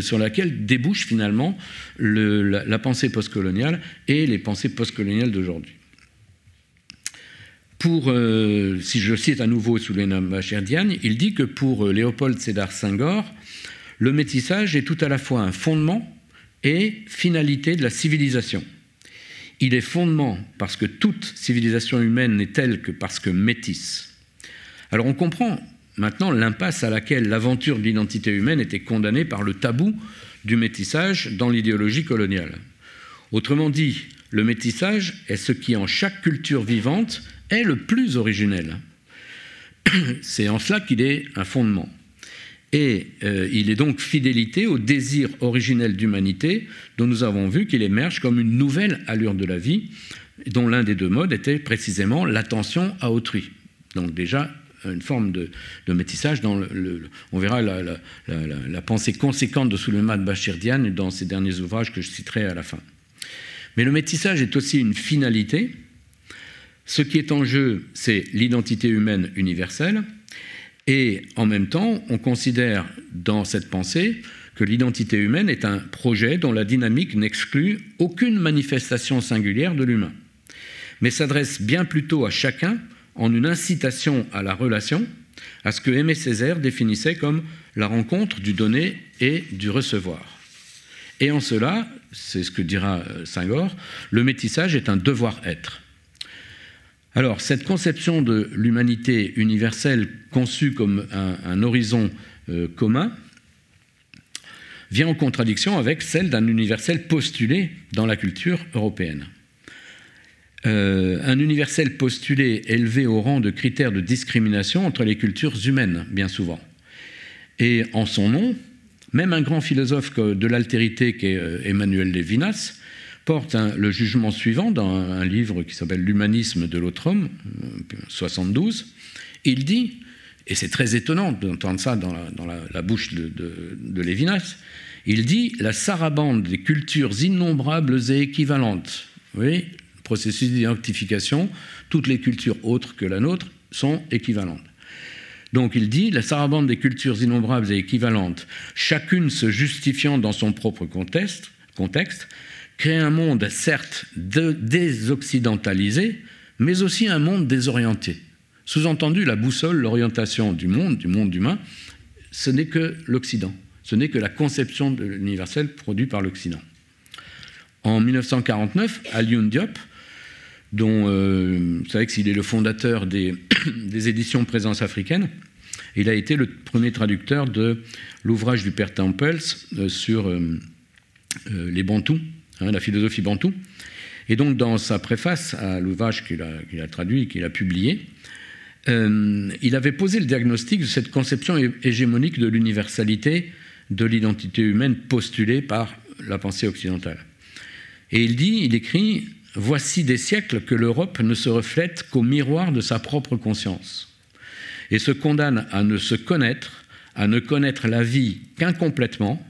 sur laquelle débouche finalement la, pensée postcoloniale et les pensées postcoloniales d'aujourd'hui. Pour, euh, si je cite à nouveau Souleymane Bachir il dit que pour euh, Léopold Sédar Senghor, le métissage est tout à la fois un fondement et finalité de la civilisation. Il est fondement parce que toute civilisation humaine n'est telle que parce que métisse. Alors on comprend maintenant l'impasse à laquelle l'aventure de l'identité humaine était condamnée par le tabou du métissage dans l'idéologie coloniale. Autrement dit, le métissage est ce qui en chaque culture vivante est le plus originel. C'est en cela qu'il est un fondement. Et euh, il est donc fidélité au désir originel d'humanité dont nous avons vu qu'il émerge comme une nouvelle allure de la vie, dont l'un des deux modes était précisément l'attention à autrui. Donc déjà une forme de, métissage. Dans le, on verra la, pensée conséquente de Suleiman Bachir Diane dans ses derniers ouvrages que je citerai à la fin. Mais le métissage est aussi une finalité. Ce qui est en jeu, c'est l'identité humaine universelle, et en même temps, on considère dans cette pensée que l'identité humaine est un projet dont la dynamique n'exclut aucune manifestation singulière de l'humain, mais s'adresse bien plutôt à chacun en une incitation à la relation, à ce que Aimé Césaire définissait comme la rencontre du donné et du recevoir. Et en cela, c'est ce que dira Senghor, le métissage est un devoir-être. Alors, cette conception de l'humanité universelle conçue comme un, horizon euh, commun vient en contradiction avec celle d'un universel postulé dans la culture européenne. Euh, un universel postulé élevé au rang de critère de discrimination entre les cultures humaines, bien souvent. Et en son nom, même un grand philosophe de l'altérité qu'est euh, Emmanuel Levinas porte le jugement suivant dans un livre qui s'appelle L'humanisme de l'autre homme, 72. Il dit, et c'est très étonnant d'entendre ça dans la, bouche de, de, Lévinas, il dit la sarabande des cultures innombrables et équivalentes. Oui, processus d'identification, toutes les cultures autres que la nôtre sont équivalentes. Donc il dit, la sarabande des cultures innombrables et équivalentes, chacune se justifiant dans son propre contexte crée un monde certes désoccidentalisé, mais aussi un monde désorienté. Sous-entendu, la boussole, l'orientation du monde, du monde humain, ce n'est que l'Occident, ce n'est que la conception de l'universel produite par l'Occident. En 1949, Alioune Diop, dont euh, vous savez qu'il est le fondateur des, éditions Présence africaine, il a été le premier traducteur de l'ouvrage du père Tempels euh, sur euh, les Bantous, Hein, la philosophie bantou. Et donc, dans sa préface à l'ouvrage qu'il a, traduit et qu'il a publié, euh, il avait posé le diagnostic de cette conception hégémonique de l'universalité de l'identité humaine postulée par la pensée occidentale. Et il dit, il écrit, Voici des siècles que l'Europe ne se reflète qu'au miroir de sa propre conscience, et se condamne à ne se connaître, à ne connaître la vie qu'incomplètement,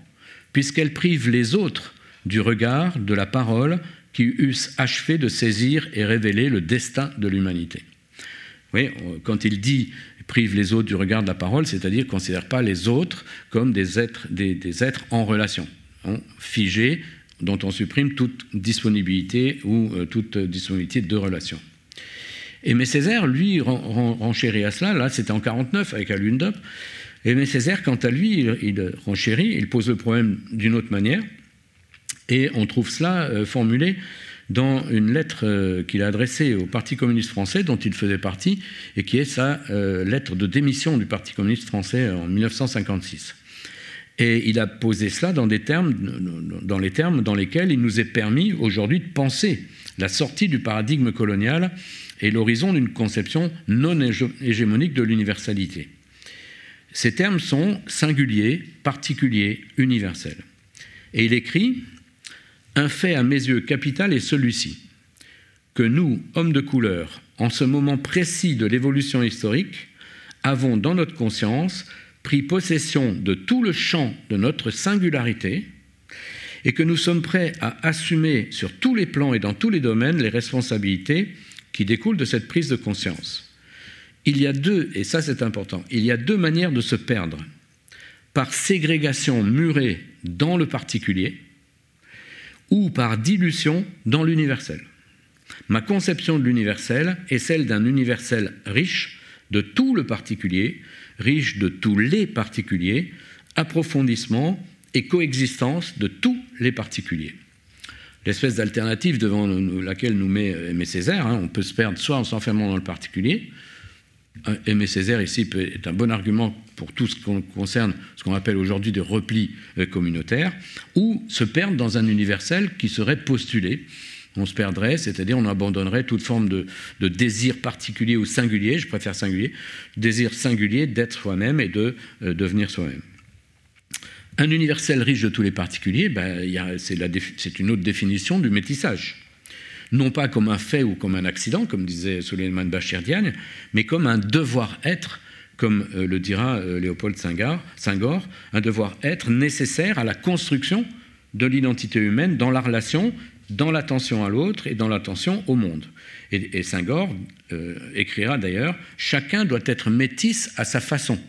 puisqu'elle prive les autres du regard, de la parole, qui eussent achevé de saisir et révéler le destin de l'humanité. Oui, quand il dit prive les autres du regard de la parole, c'est-à-dire ne considère pas les autres comme des êtres, des, êtres en relation, hein, figés, dont on supprime toute disponibilité ou euh, toute disponibilité de relation. Aimé Césaire, lui, renchérit à cela, là c'était en 49 avec Alundop, Aimé Césaire, quant à lui, il, il renchérit, il pose le problème d'une autre manière, et on trouve cela euh, formulé dans une lettre euh, qu'il a adressée au Parti communiste français, dont il faisait partie, et qui est sa euh, lettre de démission du Parti communiste français en 1956. Et il a posé cela dans, les termes dans lesquels il nous est permis aujourd'hui de penser la sortie du paradigme colonial et l'horizon d'une conception non hégémonique de l'universalité. Ces termes sont singuliers, particuliers, universels. Et il écrit un fait à mes yeux capital est celui-ci, que nous, hommes de couleur, en ce moment précis de l'évolution historique, avons dans notre conscience pris possession de tout le champ de notre singularité et que nous sommes prêts à assumer sur tous les plans et dans tous les domaines les responsabilités qui découlent de cette prise de conscience. Il y a deux, et ça c'est important, il y a deux manières de se perdre. Par ségrégation murée dans le particulier ou par dilution dans l'universel. Ma conception de l'universel est celle d'un universel riche de tout le particulier, riche de tous les particuliers, approfondissement et coexistence de tous les particuliers. L'espèce d'alternative devant laquelle nous met Aimé Césaire, hein, on peut se perdre soit en s'enfermant dans le particulier, Aimé Césaire ici est un bon argument pour tout ce qui concerne ce qu'on appelle aujourd'hui des replis euh, communautaires, ou se perdre dans un universel qui serait postulé. On se perdrait, c'est-à-dire on abandonnerait toute forme de, désir particulier ou singulier, je préfère singulier, désir singulier d'être soi-même et de euh, devenir soi-même. Un universel riche de tous les particuliers, ben, c'est une autre définition du métissage non pas comme un fait ou comme un accident, comme disait Suleiman Bachir Diagne, mais comme un devoir-être, comme euh, le dira euh, Léopold Senghor, un devoir-être nécessaire à la construction de l'identité humaine dans la relation, dans l'attention à l'autre et dans l'attention au monde. Et, et Senghor euh, écrira d'ailleurs Chacun doit être métisse à sa façon.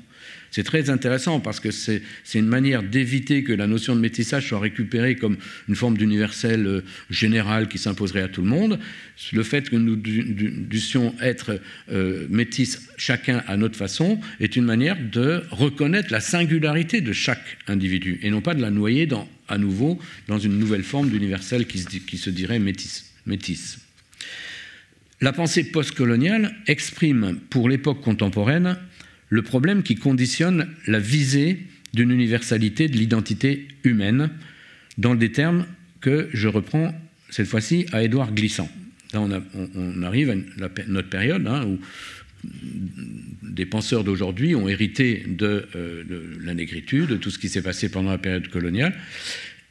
C'est très intéressant parce que c'est une manière d'éviter que la notion de métissage soit récupérée comme une forme d'universel euh, général qui s'imposerait à tout le monde. Le fait que nous dussions être euh, chacun à notre façon est une manière de reconnaître la singularité de chaque individu et non pas de la noyer à nouveau dans une nouvelle forme d'universel qui, qui, se dirait métis. métis. La pensée postcoloniale exprime pour l'époque contemporaine le problème qui conditionne la visée d'une universalité de l'identité humaine dans des termes que je reprends cette fois-ci à Édouard Glissant. Là, on, arrive à notre période hein, où des penseurs d'aujourd'hui ont hérité de, euh, de, de tout ce qui s'est passé pendant la période coloniale,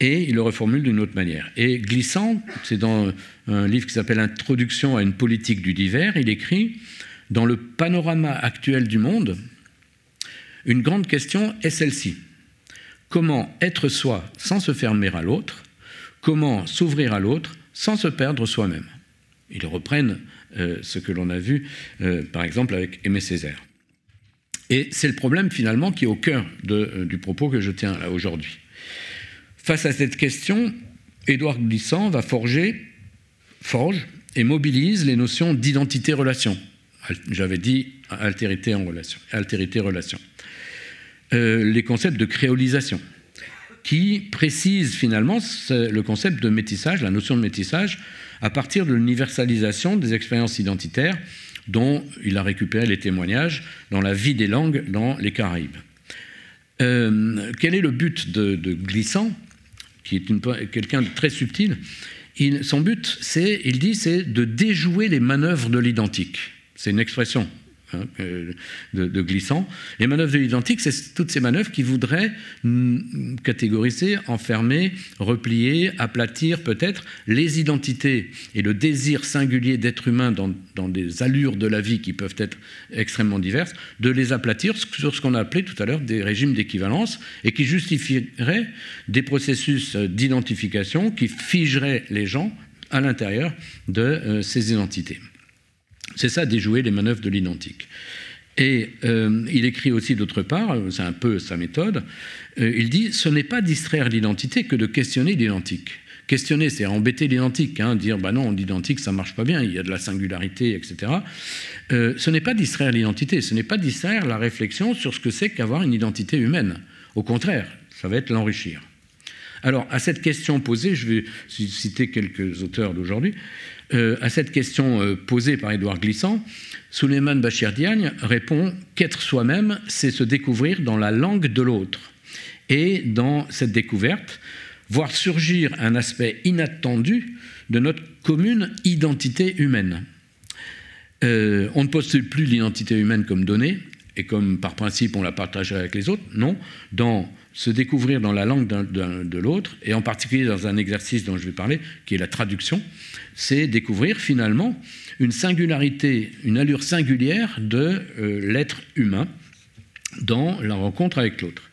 et ils le reformulent d'une autre manière. Et Glissant, c'est dans un livre qui s'appelle Introduction à une politique du divers, il écrit dans le panorama actuel du monde, une grande question est celle-ci. Comment être soi sans se fermer à l'autre? Comment s'ouvrir à l'autre sans se perdre soi-même? Ils reprennent euh, ce que l'on a vu, euh, par exemple, avec Aimé Césaire. Et c'est le problème finalement qui est au cœur euh, du propos que je tiens là aujourd'hui. Face à cette question, Édouard Glissant va forger, forge et mobilise les notions d'identité-relation, j'avais dit altérité en relation, altérité relation. Euh, les concepts de créolisation, qui précisent finalement le concept de métissage, la notion de métissage, à partir de l'universalisation des expériences identitaires dont il a récupéré les témoignages dans la vie des langues dans les Caraïbes. Euh, quel est le but de, Glissant, qui est quelqu'un de très subtil? Son but, c'est, il dit, c'est de déjouer les manœuvres de l'identique. C'est une expression hein, de, glissant. Les manœuvres de l'identique, c'est toutes ces manœuvres qui voudraient catégoriser, enfermer, replier, aplatir peut-être les identités et le désir singulier d'être humain dans, des allures de la vie qui peuvent être extrêmement diverses, de les aplatir sur ce qu'on a appelé tout à l'heure des régimes d'équivalence et qui justifieraient des processus d'identification qui figeraient les gens à l'intérieur de euh, ces identités. C'est ça, déjouer les manœuvres de l'identique. Et euh, il écrit aussi d'autre part, c'est un peu sa méthode, euh, il dit ce n'est pas distraire l'identité que de questionner l'identique. Questionner, c'est embêter l'identique, hein, dire bah non, l'identique ça marche pas bien, il y a de la singularité, etc. Euh, ce n'est pas distraire l'identité, ce n'est pas distraire la réflexion sur ce que c'est qu'avoir une identité humaine. Au contraire, ça va être l'enrichir. Alors, à cette question posée, je vais citer quelques auteurs d'aujourd'hui. Euh, à cette question euh, posée par Édouard Glissant, Suleiman Bachir Diagne répond qu'être soi-même, c'est se découvrir dans la langue de l'autre. Et dans cette découverte, voir surgir un aspect inattendu de notre commune identité humaine. Euh, on ne postule plus l'identité humaine comme donnée, et comme par principe on la partagerait avec les autres, non. Dans se découvrir dans la langue de l'autre, et en particulier dans un exercice dont je vais parler, qui est la traduction, c'est découvrir finalement une singularité, une allure singulière de euh, l'être humain dans la rencontre avec l'autre.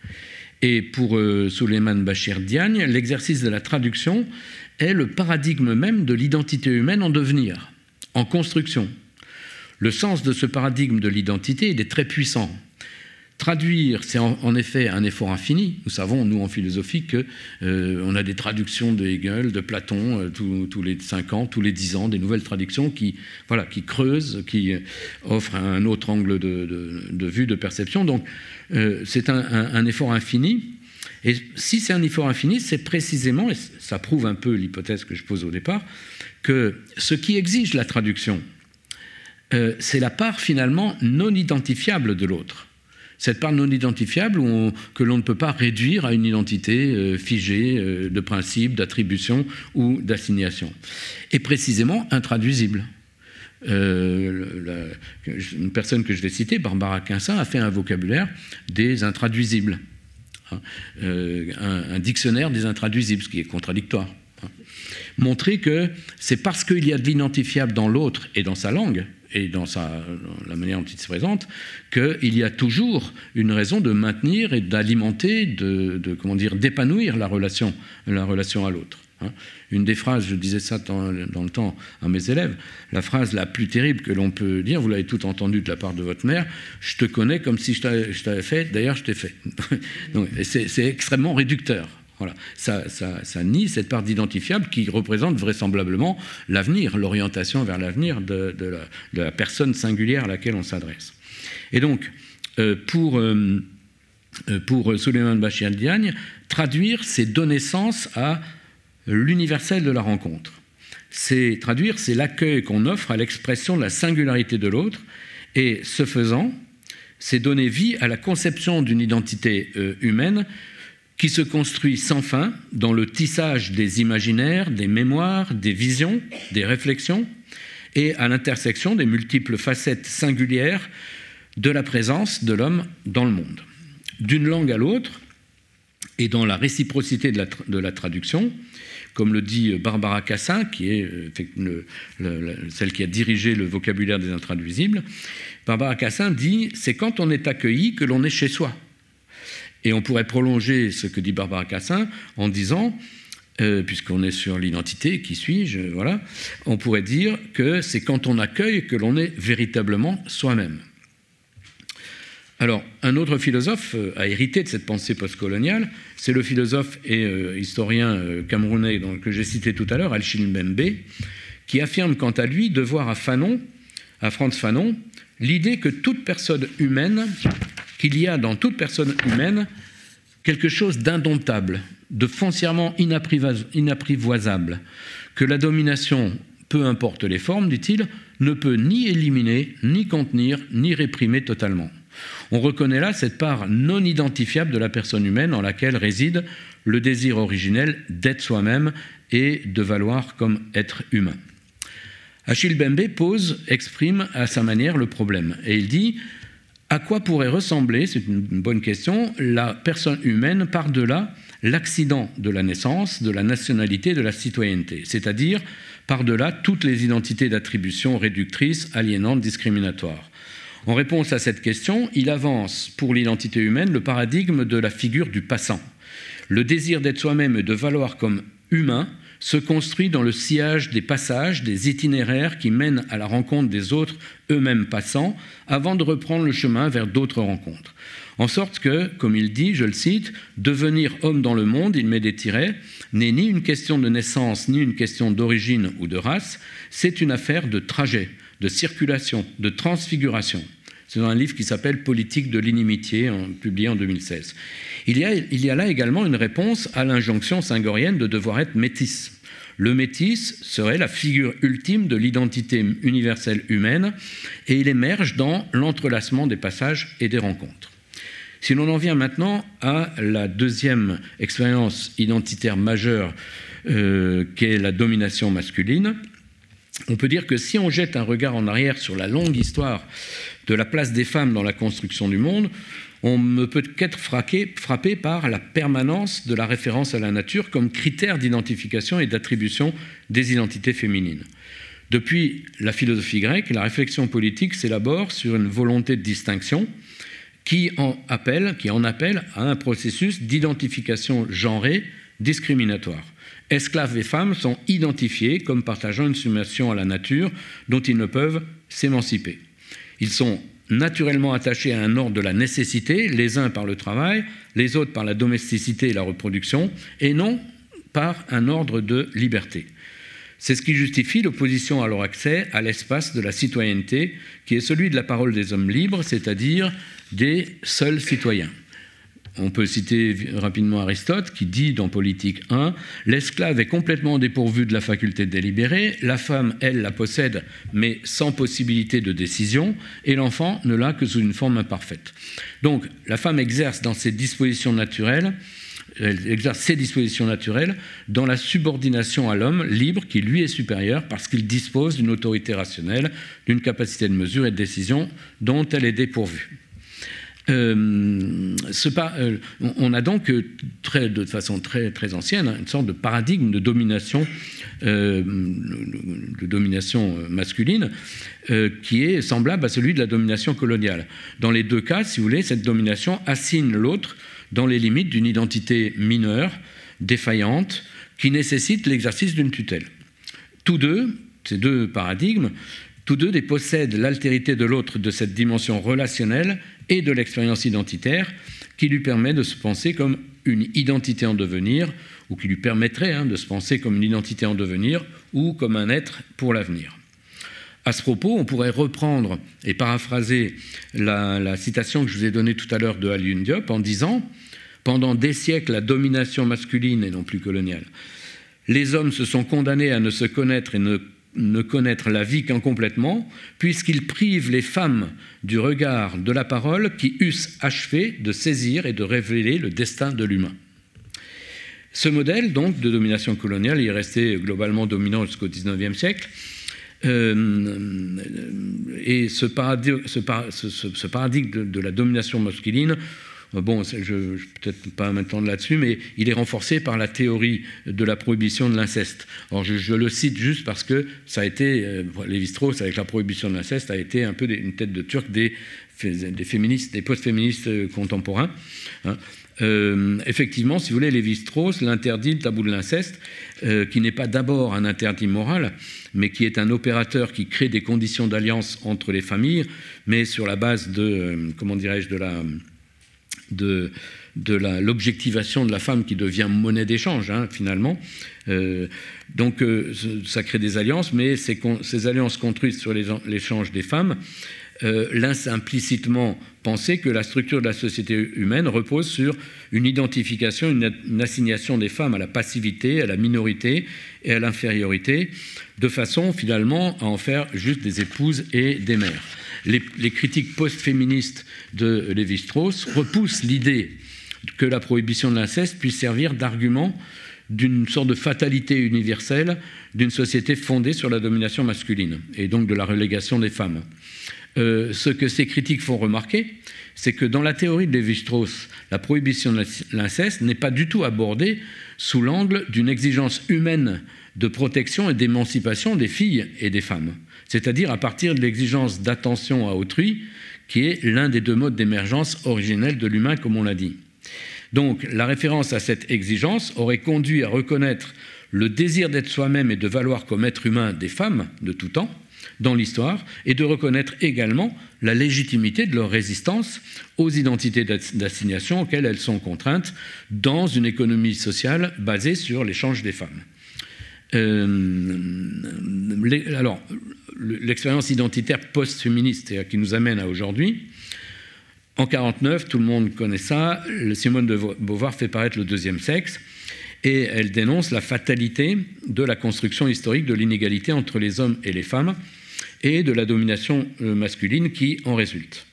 Et pour euh, Bachir Diagne, l'exercice de la traduction est le paradigme même de l'identité humaine en devenir. en construction. Le sens de ce paradigme de l'identité, il est très puissant. Traduire, c'est en, effet un effort infini. Nous savons, nous, en philosophie, qu'on euh, a des traductions de Hegel, de Platon, euh, tous, les 5 ans, tous les 10 ans, des nouvelles traductions qui, creusent, qui offrent un autre angle de, vue, de perception. Donc, euh, c'est un, effort infini. Et si c'est un effort infini, c'est précisément, et ça prouve un peu l'hypothèse que je pose au départ, que ce qui exige la traduction, c'est la part finalement non identifiable de l'autre cette part non identifiable que l'on ne peut pas réduire à une identité euh, figée euh, de principe, d'attribution ou d'assignation. Et précisément intraduisible. Euh, une personne que je vais citer, Barbara Quinsin, a fait un vocabulaire des intraduisibles, hein. un, dictionnaire des intraduisibles, ce qui est contradictoire. Hein. Montrer que c'est parce qu'il y a de l'identifiable dans l'autre et dans sa langue et dans, la manière dont il se présente, qu'il y a toujours une raison de maintenir et d'alimenter, de, comment dire, d'épanouir la relation, la relation à l'autre. Hein. Une des phrases, je disais ça dans, le temps à mes élèves, la phrase la plus terrible que l'on peut dire, vous l'avez tout entendu de la part de votre mère, je te connais comme si je t'avais fait, d'ailleurs je t'ai fait. c'est extrêmement réducteur. Voilà. Ça, nie cette part d'identifiable qui représente vraisemblablement l'avenir, l'orientation vers l'avenir de, la, personne singulière à laquelle on s'adresse. Et donc, euh, pour, euh, euh, pour Suleiman Bachir Diagne, traduire, c'est donner sens à l'universel de la rencontre. C'est traduire, c'est l'accueil qu'on offre à l'expression de la singularité de l'autre, et ce faisant, c'est donner vie à la conception d'une identité humaine qui se construit sans fin dans le tissage des imaginaires, des mémoires, des visions, des réflexions, et à l'intersection des multiples facettes singulières de la présence de l'homme dans le monde. D'une langue à l'autre, et dans la réciprocité de la, traduction, comme le dit Barbara Cassin, qui est euh, celle qui a dirigé le vocabulaire des intraduisibles, Barbara Cassin dit c'est quand on est accueilli que l'on est chez soi. Et on pourrait prolonger ce que dit Barbara Cassin en disant, euh, puisqu'on est sur l'identité, qui suis-je, voilà, on pourrait dire que c'est quand on accueille que l'on est véritablement soi-même. Alors, un autre philosophe euh, a hérité de cette pensée postcoloniale, c'est le philosophe et euh, historien camerounais que j'ai cité tout à l'heure, Alchil Mbembe, qui affirme quant à lui de voir à Fanon, à Franz Fanon, l'idée que toute personne humaine qu'il y a dans toute personne humaine quelque chose d'indomptable, de foncièrement inapprivoisable, que la domination, peu importe les formes, dit-il, ne peut ni éliminer, ni contenir, ni réprimer totalement. On reconnaît là cette part non identifiable de la personne humaine en laquelle réside le désir originel d'être soi-même et de valoir comme être humain. Achille Bembe pose, exprime à sa manière le problème. Et il dit à quoi pourrait ressembler, c'est une bonne question, la personne humaine par-delà l'accident de la naissance, de la nationalité, de la citoyenneté, c'est-à-dire par-delà toutes les identités d'attribution réductrices, aliénantes, discriminatoires? En réponse à cette question, il avance pour l'identité humaine le paradigme de la figure du passant. Le désir d'être soi-même et de valoir comme humain se construit dans le sillage des passages, des itinéraires qui mènent à la rencontre des autres, eux-mêmes passants, avant de reprendre le chemin vers d'autres rencontres. En sorte que, comme il dit, je le cite, devenir homme dans le monde, il met des tirets, n'est ni une question de naissance, ni une question d'origine ou de race, c'est une affaire de trajet, de circulation, de transfiguration. C'est dans un livre qui s'appelle Politique de l'inimitié, publié en 2016. Il y, a, là également une réponse à l'injonction singorienne de devoir être métis. Le métis serait la figure ultime de l'identité universelle humaine et il émerge dans l'entrelacement des passages et des rencontres. Si l'on en vient maintenant à la deuxième expérience identitaire majeure euh, qu'est la domination masculine, on peut dire que si on jette un regard en arrière sur la longue histoire de la place des femmes dans la construction du monde, on ne peut qu'être frappé par la permanence de la référence à la nature comme critère d'identification et d'attribution des identités féminines. Depuis la philosophie grecque, la réflexion politique s'élabore sur une volonté de distinction qui en appelle, qui en appelle à un processus d'identification genrée discriminatoire. esclaves et femmes sont identifiés comme partageant une soumission à la nature dont ils ne peuvent s'émanciper. Ils sont naturellement attachés à un ordre de la nécessité, les uns par le travail, les autres par la domesticité et la reproduction, et non par un ordre de liberté. C'est ce qui justifie l'opposition à leur accès à l'espace de la citoyenneté, qui est celui de la parole des hommes libres, c'est-à-dire des seuls citoyens. On peut citer rapidement Aristote qui dit dans Politique 1 L'esclave est complètement dépourvu de la faculté de délibérer, la femme, elle, la possède, mais sans possibilité de décision, et l'enfant ne l'a que sous une forme imparfaite. Donc, la femme exerce dans ses dispositions naturelles elle exerce ses dispositions naturelles dans la subordination à l'homme libre qui lui est supérieur parce qu'il dispose d'une autorité rationnelle, d'une capacité de mesure et de décision dont elle est dépourvue. Euh, euh, on a donc euh, de façon très, très ancienne une sorte de paradigme de domination, de domination masculine qui est semblable à celui de la domination coloniale. Dans les deux cas, si vous voulez, cette domination assigne l'autre dans les limites d'une identité mineure, défaillante, qui nécessite l'exercice d'une tutelle. Tous deux, ces deux paradigmes, tous deux possèdent l'altérité de l'autre de cette dimension relationnelle et de l'expérience identitaire qui lui permet de se penser comme une identité en devenir, ou qui lui permettrait hein, de se penser comme une identité en devenir, ou comme un être pour l'avenir. À ce propos, on pourrait reprendre et paraphraser la, citation que je vous ai donnée tout à l'heure de Alioune Diop en disant Pendant des siècles, la domination masculine et non plus coloniale, les hommes se sont condamnés à ne se connaître et ne ne connaître la vie qu'incomplètement, puisqu'il prive les femmes du regard, de la parole, qui eussent achevé de saisir et de révéler le destin de l'humain. Ce modèle, donc, de domination coloniale, est resté globalement dominant jusqu'au XIXe siècle. Euh, et ce paradigme, de, la domination masculine, Bon, je ne vais peut-être pas m'étendre là-dessus, mais il est renforcé par la théorie de la prohibition de l'inceste. Alors, je, le cite juste parce que ça a été, euh, Lévi-Strauss, avec la prohibition de l'inceste, a été un peu une tête de turc des, des féministes, des post-féministes euh, contemporains. Hein. Euh, effectivement, si vous voulez, Lévi-Strauss l'interdit, le tabou de l'inceste, qui n'est pas d'abord un interdit moral, mais qui est un opérateur qui crée des conditions d'alliance entre les familles, mais sur la base de, comment dirais-je, de la de, l'objectivation de la femme qui devient monnaie d'échange, hein, finalement. Euh, donc euh, ça crée des alliances, mais ces, ces alliances construites sur l'échange des femmes euh, laissent implicitement penser que la structure de la société humaine repose sur une identification, une, assignation des femmes à la passivité, à la minorité et à l'infériorité, de façon finalement à en faire juste des épouses et des mères les, critiques post-féministes de Lévi-Strauss repoussent l'idée que la prohibition de l'inceste puisse servir d'argument d'une sorte de fatalité universelle d'une société fondée sur la domination masculine et donc de la relégation des femmes. Euh, ce que ces critiques font remarquer, c'est que dans la théorie de Lévi-Strauss, la prohibition de l'inceste n'est pas du tout abordée sous l'angle d'une exigence humaine de protection et d'émancipation des filles et des femmes c'est-à-dire à partir de l'exigence d'attention à autrui, qui est l'un des deux modes d'émergence originels de l'humain, comme on l'a dit. Donc la référence à cette exigence aurait conduit à reconnaître le désir d'être soi-même et de valoir comme être humain des femmes de tout temps dans l'histoire, et de reconnaître également la légitimité de leur résistance aux identités d'assignation auxquelles elles sont contraintes dans une économie sociale basée sur l'échange des femmes. Euh, alors, l'expérience identitaire post-féministe qui nous amène à aujourd'hui. En 1949, tout le monde connaît ça, Simone de Beauvoir fait paraître le deuxième sexe et elle dénonce la fatalité de la construction historique de l'inégalité entre les hommes et les femmes et de la domination euh, masculine qui en résulte.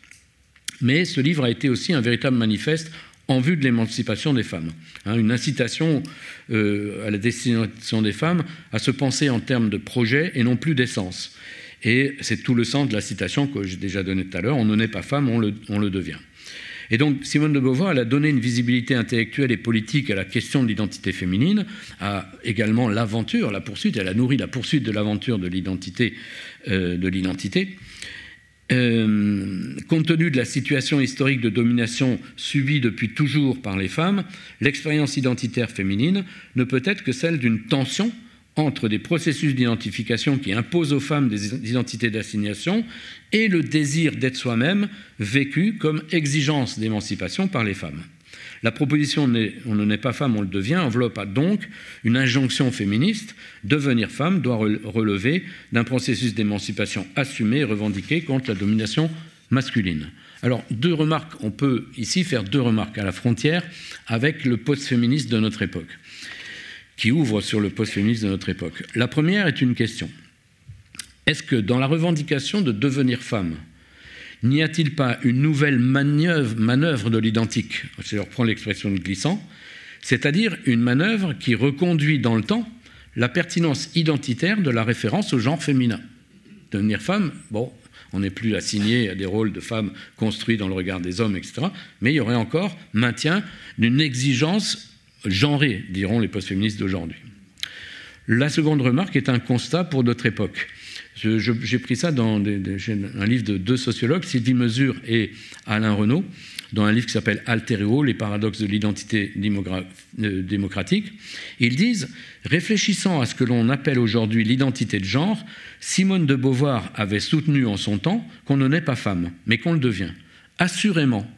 Mais ce livre a été aussi un véritable manifeste en vue de l'émancipation des femmes. Hein, une incitation euh, à la destination des femmes à se penser en termes de projet et non plus d'essence. Et c'est tout le sens de la citation que j'ai déjà donnée tout à l'heure, on ne naît pas femme, on le, on le devient. Et donc Simone de Beauvoir, elle a donné une visibilité intellectuelle et politique à la question de l'identité féminine, à également l'aventure, la poursuite, elle a nourri la poursuite de l'aventure de l'identité, de l'identité. euh, compte tenu de la situation historique de domination subie depuis toujours par les femmes, l'expérience identitaire féminine ne peut être que celle d'une tension entre des processus d'identification qui imposent aux femmes des identités d'assignation et le désir d'être soi-même vécu comme exigence d'émancipation par les femmes. La proposition on ne naît pas femme, on le devient enveloppe donc une injonction féministe. Devenir femme doit relever d'un processus d'émancipation assumé et revendiqué contre la domination masculine. Alors, deux remarques, on peut ici faire deux remarques à la frontière avec le post-féministe de notre époque, qui ouvre sur le post-féministe de notre époque. La première est une question. Est-ce que dans la revendication de devenir femme, N'y a-t-il pas une nouvelle manœuvre, de l'identique Je reprends l'expression de glissant, c'est-à-dire une manœuvre qui reconduit dans le temps la pertinence identitaire de la référence au genre féminin. Devenir femme, bon, on n'est plus assigné à des rôles de femmes construits dans le regard des hommes, etc. Mais il y aurait encore maintien d'une exigence genrée, diront les post-féministes d'aujourd'hui. La seconde remarque est un constat pour notre époque. J'ai pris ça dans un livre de deux sociologues, Sylvie Mesure et Alain Renaud, dans un livre qui s'appelle Altéréo, les paradoxes de l'identité euh, démocratique. Ils disent, réfléchissant à ce que l'on appelle aujourd'hui l'identité de genre, Simone de Beauvoir avait soutenu en son temps qu'on ne naît pas femme, mais qu'on le devient. Assurément,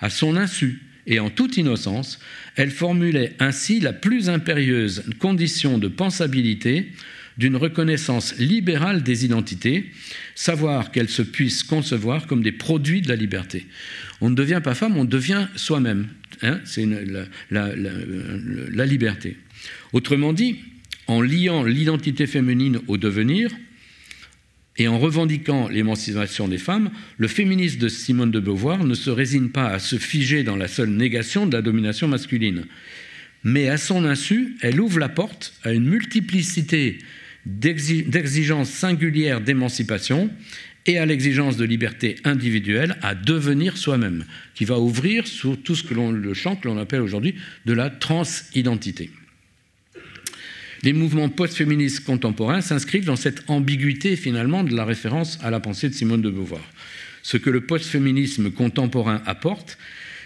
à son insu et en toute innocence, elle formulait ainsi la plus impérieuse condition de pensabilité d'une reconnaissance libérale des identités, savoir qu'elles se puissent concevoir comme des produits de la liberté. On ne devient pas femme, on devient soi-même. Hein, c'est la, la liberté. Autrement dit, en liant l'identité féminine au devenir, et en revendiquant l'émancipation des femmes, le féminisme de Simone de Beauvoir ne se résigne pas à se figer dans la seule négation de la domination masculine. Mais à son insu, elle ouvre la porte à une multiplicité d'exigence singulière d'émancipation et à l'exigence de liberté individuelle à devenir soi-même, qui va ouvrir sur tout ce que l'on, le champ que l'on appelle aujourd'hui de la transidentité. Les mouvements post-féministes contemporains s'inscrivent dans cette ambiguïté finalement de la référence à la pensée de Simone de Beauvoir. Ce que le post-féminisme contemporain apporte,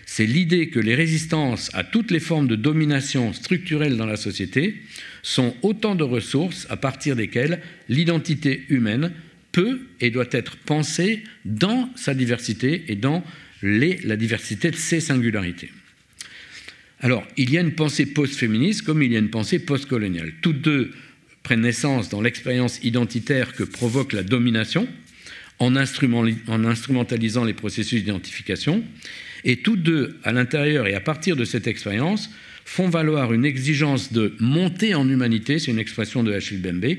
c'est l'idée que les résistances à toutes les formes de domination structurelle dans la société sont autant de ressources à partir desquelles l'identité humaine peut et doit être pensée dans sa diversité et dans la diversité de ses singularités. Alors, il y a une pensée post-féministe comme il y a une pensée post-coloniale. Toutes deux prennent naissance dans l'expérience identitaire que provoque la domination, en, instrumentalisant les processus d'identification, et toutes deux, à l'intérieur et à partir de cette expérience, font valoir une exigence de montée en humanité, c'est une expression de Achille Bembe,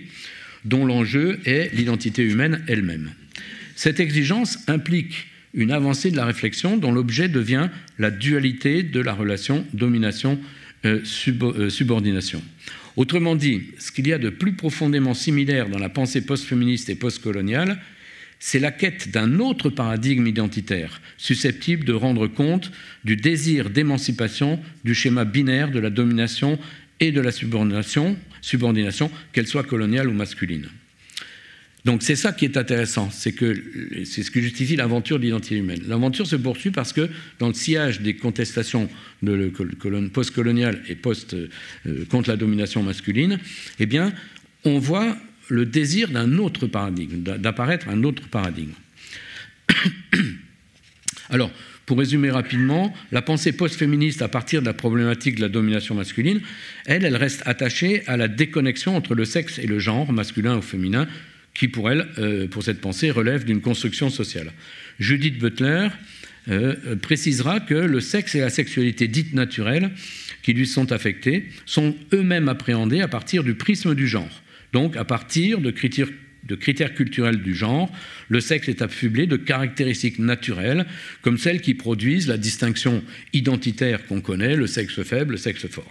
dont l'enjeu est l'identité humaine elle-même. Cette exigence implique une avancée de la réflexion dont l'objet devient la dualité de la relation domination-subordination. Euh, Autrement dit, ce qu'il y a de plus profondément similaire dans la pensée post-féministe et post-coloniale, c'est la quête d'un autre paradigme identitaire, susceptible de rendre compte du désir d'émancipation du schéma binaire de la domination et de la subordination, qu'elle soit coloniale ou masculine. Donc c'est ça qui est intéressant, c'est que c'est ce qui justifie l'aventure de l'identité humaine. L'aventure se poursuit parce que dans le sillage des contestations de post-coloniales et post euh, contre la domination masculine, eh bien, on voit le désir d'un autre paradigme, d'apparaître un autre paradigme. Alors, pour résumer rapidement, la pensée post-féministe à partir de la problématique de la domination masculine, elle, elle reste attachée à la déconnexion entre le sexe et le genre, masculin ou féminin, qui pour elle, euh, pour cette pensée, relève d'une construction sociale. Judith Butler euh, précisera que le sexe et la sexualité dite naturelle qui lui sont affectées sont eux-mêmes appréhendés à partir du prisme du genre. Donc, à partir de critères, culturels du genre, le sexe est affublé de caractéristiques naturelles, comme celles qui produisent la distinction identitaire qu'on connaît, le sexe faible, le sexe fort.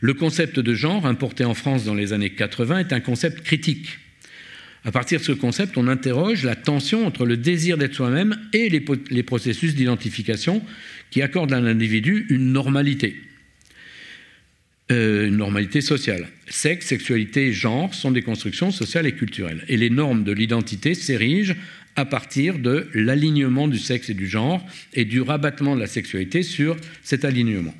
Le concept de genre, importé en France dans les années 80, est un concept critique. À partir de ce concept, on interroge la tension entre le désir d'être soi-même et les processus d'identification qui accordent à l'individu une normalité. Euh, une normalité sociale. Sexe, sexualité, genre sont des constructions sociales et culturelles. Et les normes de l'identité s'érigent à partir de l'alignement du sexe et du genre et du rabattement de la sexualité sur cet alignement.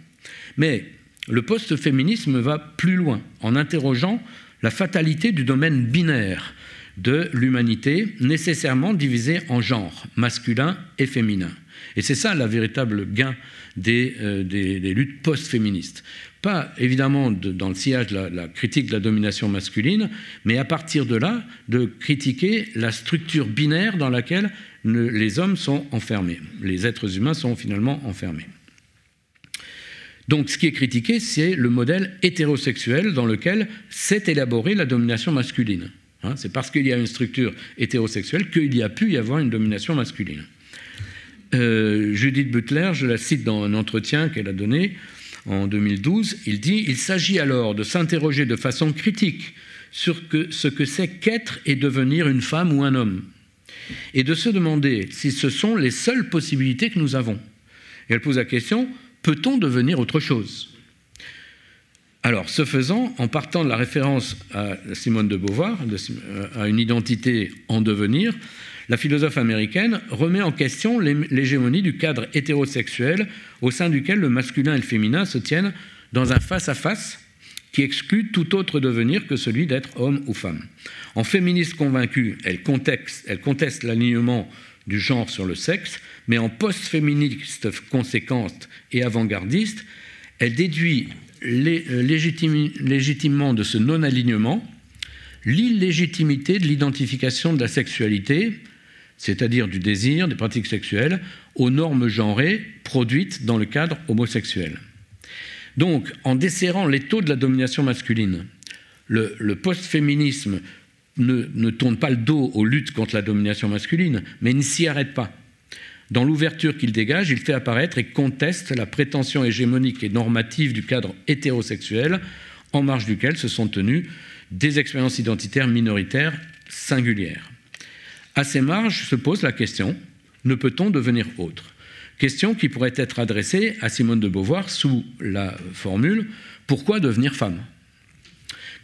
Mais le post-féminisme va plus loin en interrogeant la fatalité du domaine binaire de l'humanité, nécessairement divisé en genres, masculin et féminin. Et c'est ça la véritable gain des, euh, des luttes post-féministes pas évidemment dans le sillage de la, critique de la domination masculine, mais à partir de là, de critiquer la structure binaire dans laquelle les hommes sont enfermés, les êtres humains sont finalement enfermés. Donc ce qui est critiqué, c'est le modèle hétérosexuel dans lequel s'est élaborée la domination masculine. Hein, c'est parce qu'il y a une structure hétérosexuelle qu'il y a pu y avoir une domination masculine. Euh, Judith Butler, je la cite dans un entretien qu'elle a donné, en 2012, il dit Il s'agit alors de s'interroger de façon critique sur ce que c'est qu'être et devenir une femme ou un homme, et de se demander si ce sont les seules possibilités que nous avons. Elle pose la question peut-on devenir autre chose? Alors, ce faisant, en partant de la référence à Simone de Beauvoir, à une identité en devenir, la philosophe américaine remet en question l'hégémonie du cadre hétérosexuel au sein duquel le masculin et le féminin se tiennent dans un face-à-face qui exclut tout autre devenir que celui d'être homme ou femme. En féministe convaincue, elle conteste, l'alignement du genre sur le sexe, mais en post-féministe conséquente et avant-gardiste, elle déduit légitimement de ce non-alignement l'illégitimité de l'identification de la sexualité c'est-à-dire du désir, des pratiques sexuelles, aux normes genrées produites dans le cadre homosexuel. Donc, en desserrant les taux de la domination masculine, le, post-féminisme ne, ne, tourne pas le dos aux luttes contre la domination masculine, mais ne s'y arrête pas. Dans l'ouverture qu'il dégage, il fait apparaître et conteste la prétention hégémonique et normative du cadre hétérosexuel, en marge duquel se sont tenues des expériences identitaires minoritaires singulières. À ces marges se pose la question ne peut-on devenir autre? Question qui pourrait être adressée à Simone de Beauvoir sous la formule pourquoi devenir femme?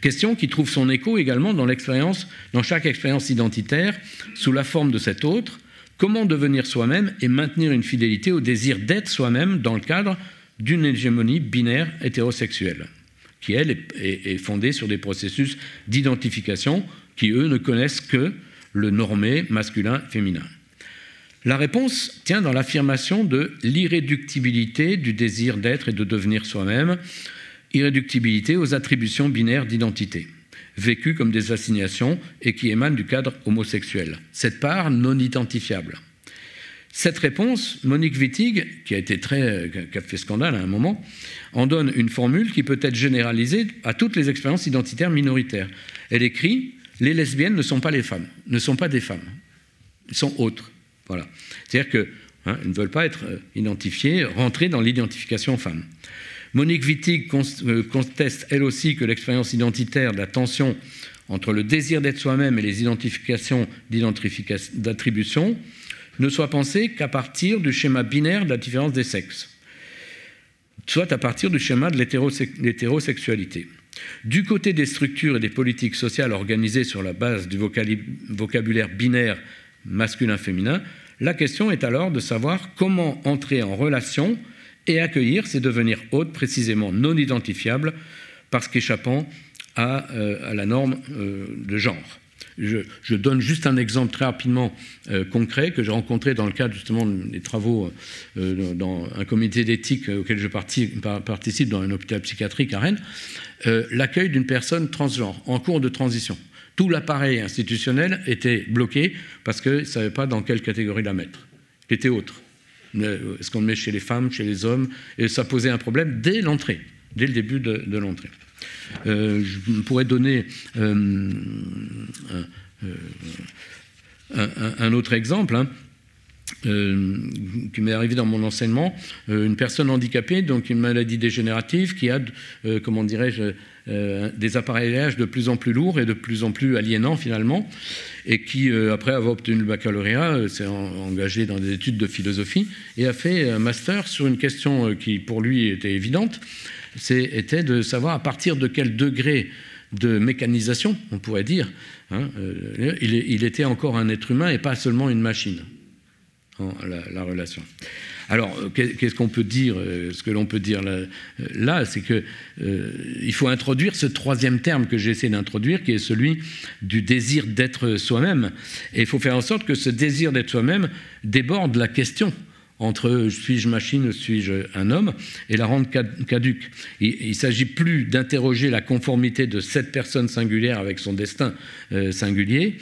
Question qui trouve son écho également dans l'expérience, dans chaque expérience identitaire, sous la forme de cet autre, comment devenir soi-même et maintenir une fidélité au désir d'être soi-même dans le cadre d'une hégémonie binaire hétérosexuelle, qui elle est fondée sur des processus d'identification qui eux ne connaissent que le normé masculin-féminin La réponse tient dans l'affirmation de l'irréductibilité du désir d'être et de devenir soi-même, irréductibilité aux attributions binaires d'identité, vécues comme des assignations et qui émanent du cadre homosexuel, cette part non identifiable. Cette réponse, Monique Wittig, qui a été très, qui a fait scandale à un moment, en donne une formule qui peut être généralisée à toutes les expériences identitaires minoritaires. Elle écrit les lesbiennes ne sont pas les femmes, ne sont pas des femmes, elles sont autres. Voilà. C'est-à-dire qu'elles hein, ne veulent pas être euh, identifiées, rentrer dans l'identification femme. Monique Wittig euh, conteste elle aussi que l'expérience identitaire de la tension entre le désir d'être soi-même et les identifications d'attribution ne soit pensée qu'à partir du schéma binaire de la différence des sexes, soit à partir du schéma de l'hétérosexualité. Du côté des structures et des politiques sociales organisées sur la base du vocabulaire binaire masculin-féminin, la question est alors de savoir comment entrer en relation et accueillir ces devenir autres précisément non identifiables parce qu'échappant à, euh, la norme euh, de genre. Je, donne juste un exemple très rapidement euh, concret que j'ai rencontré dans le cadre justement des travaux dans un comité d'éthique auquel je participe dans un hôpital psychiatrique à Rennes. Euh, l'accueil d'une personne transgenre en cours de transition. Tout l'appareil institutionnel était bloqué parce qu'il ne savait pas dans quelle catégorie la mettre. Il était autre. Est-ce qu'on le met chez les femmes, chez les hommes? Et ça posait un problème dès l'entrée, dès le début de, l'entrée. Euh, je pourrais donner euh, un, autre exemple. Hein. Euh, qui m'est arrivé dans mon enseignement, euh, une personne handicapée, donc une maladie dégénérative qui a, euh, comment dirais-je, des appareillages de plus en plus lourds et de plus en plus aliénants finalement, et qui, après avoir obtenu le baccalauréat, s'est engagé dans des études de philosophie et a fait un master sur une question qui pour lui était évidente, était de savoir à partir de quel degré de mécanisation, on pourrait dire, hein, euh, il, était encore un être humain et pas seulement une machine, la relation. Alors, euh, qu'est-ce qu'on peut dire euh, Ce que l'on peut dire là, c'est qu'il euh, faut introduire ce troisième terme que j'essaie d'introduire, qui est celui du désir d'être soi-même. Et il faut faire en sorte que ce désir d'être soi-même déborde la question entre suis-je machine, suis-je un homme, et la rendre caduque. Il ne s'agit plus d'interroger la conformité de cette personne singulière avec son destin singulier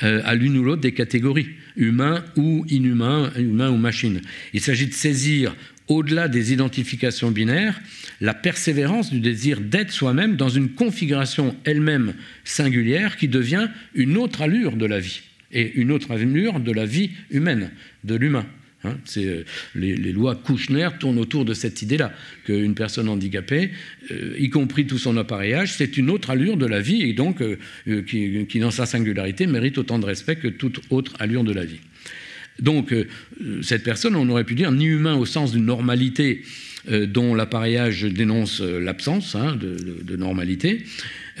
à l'une ou l'autre des catégories humain ou inhumain, humain ou machine. Il s'agit de saisir, au-delà des identifications binaires, la persévérance du désir d'être soi-même dans une configuration elle-même singulière qui devient une autre allure de la vie et une autre allure de la vie humaine, de l'humain. Hein, euh, les, lois Kouchner tournent autour de cette idée-là, qu'une personne handicapée, euh, y compris tout son appareillage, c'est une autre allure de la vie et donc euh, qui, dans sa singularité, mérite autant de respect que toute autre allure de la vie. Donc, cette personne, on aurait pu dire, ni humain au sens d'une normalité dont l'appareillage dénonce l'absence hein, de, normalité,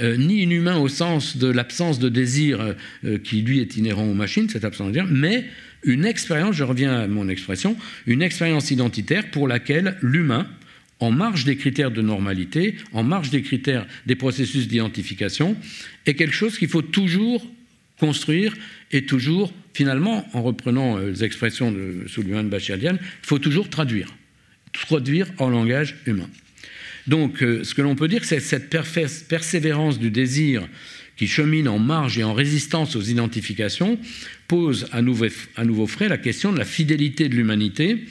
ni inhumain au sens de l'absence de désir qui, lui, est inhérent aux machines, cette absence de désir, mais une expérience, je reviens à mon expression, une expérience identitaire pour laquelle l'humain, en marge des critères de normalité, en marge des critères des processus d'identification, est quelque chose qu'il faut toujours construire et toujours, finalement, en reprenant euh, les expressions de Souliman Bachirdian, il faut toujours traduire, traduire en langage humain. Donc, euh, ce que l'on peut dire, c'est cette persévérance du désir qui chemine en marge et en résistance aux identifications, pose à nouveau, à nouveau frais la question de la fidélité de l'humanité,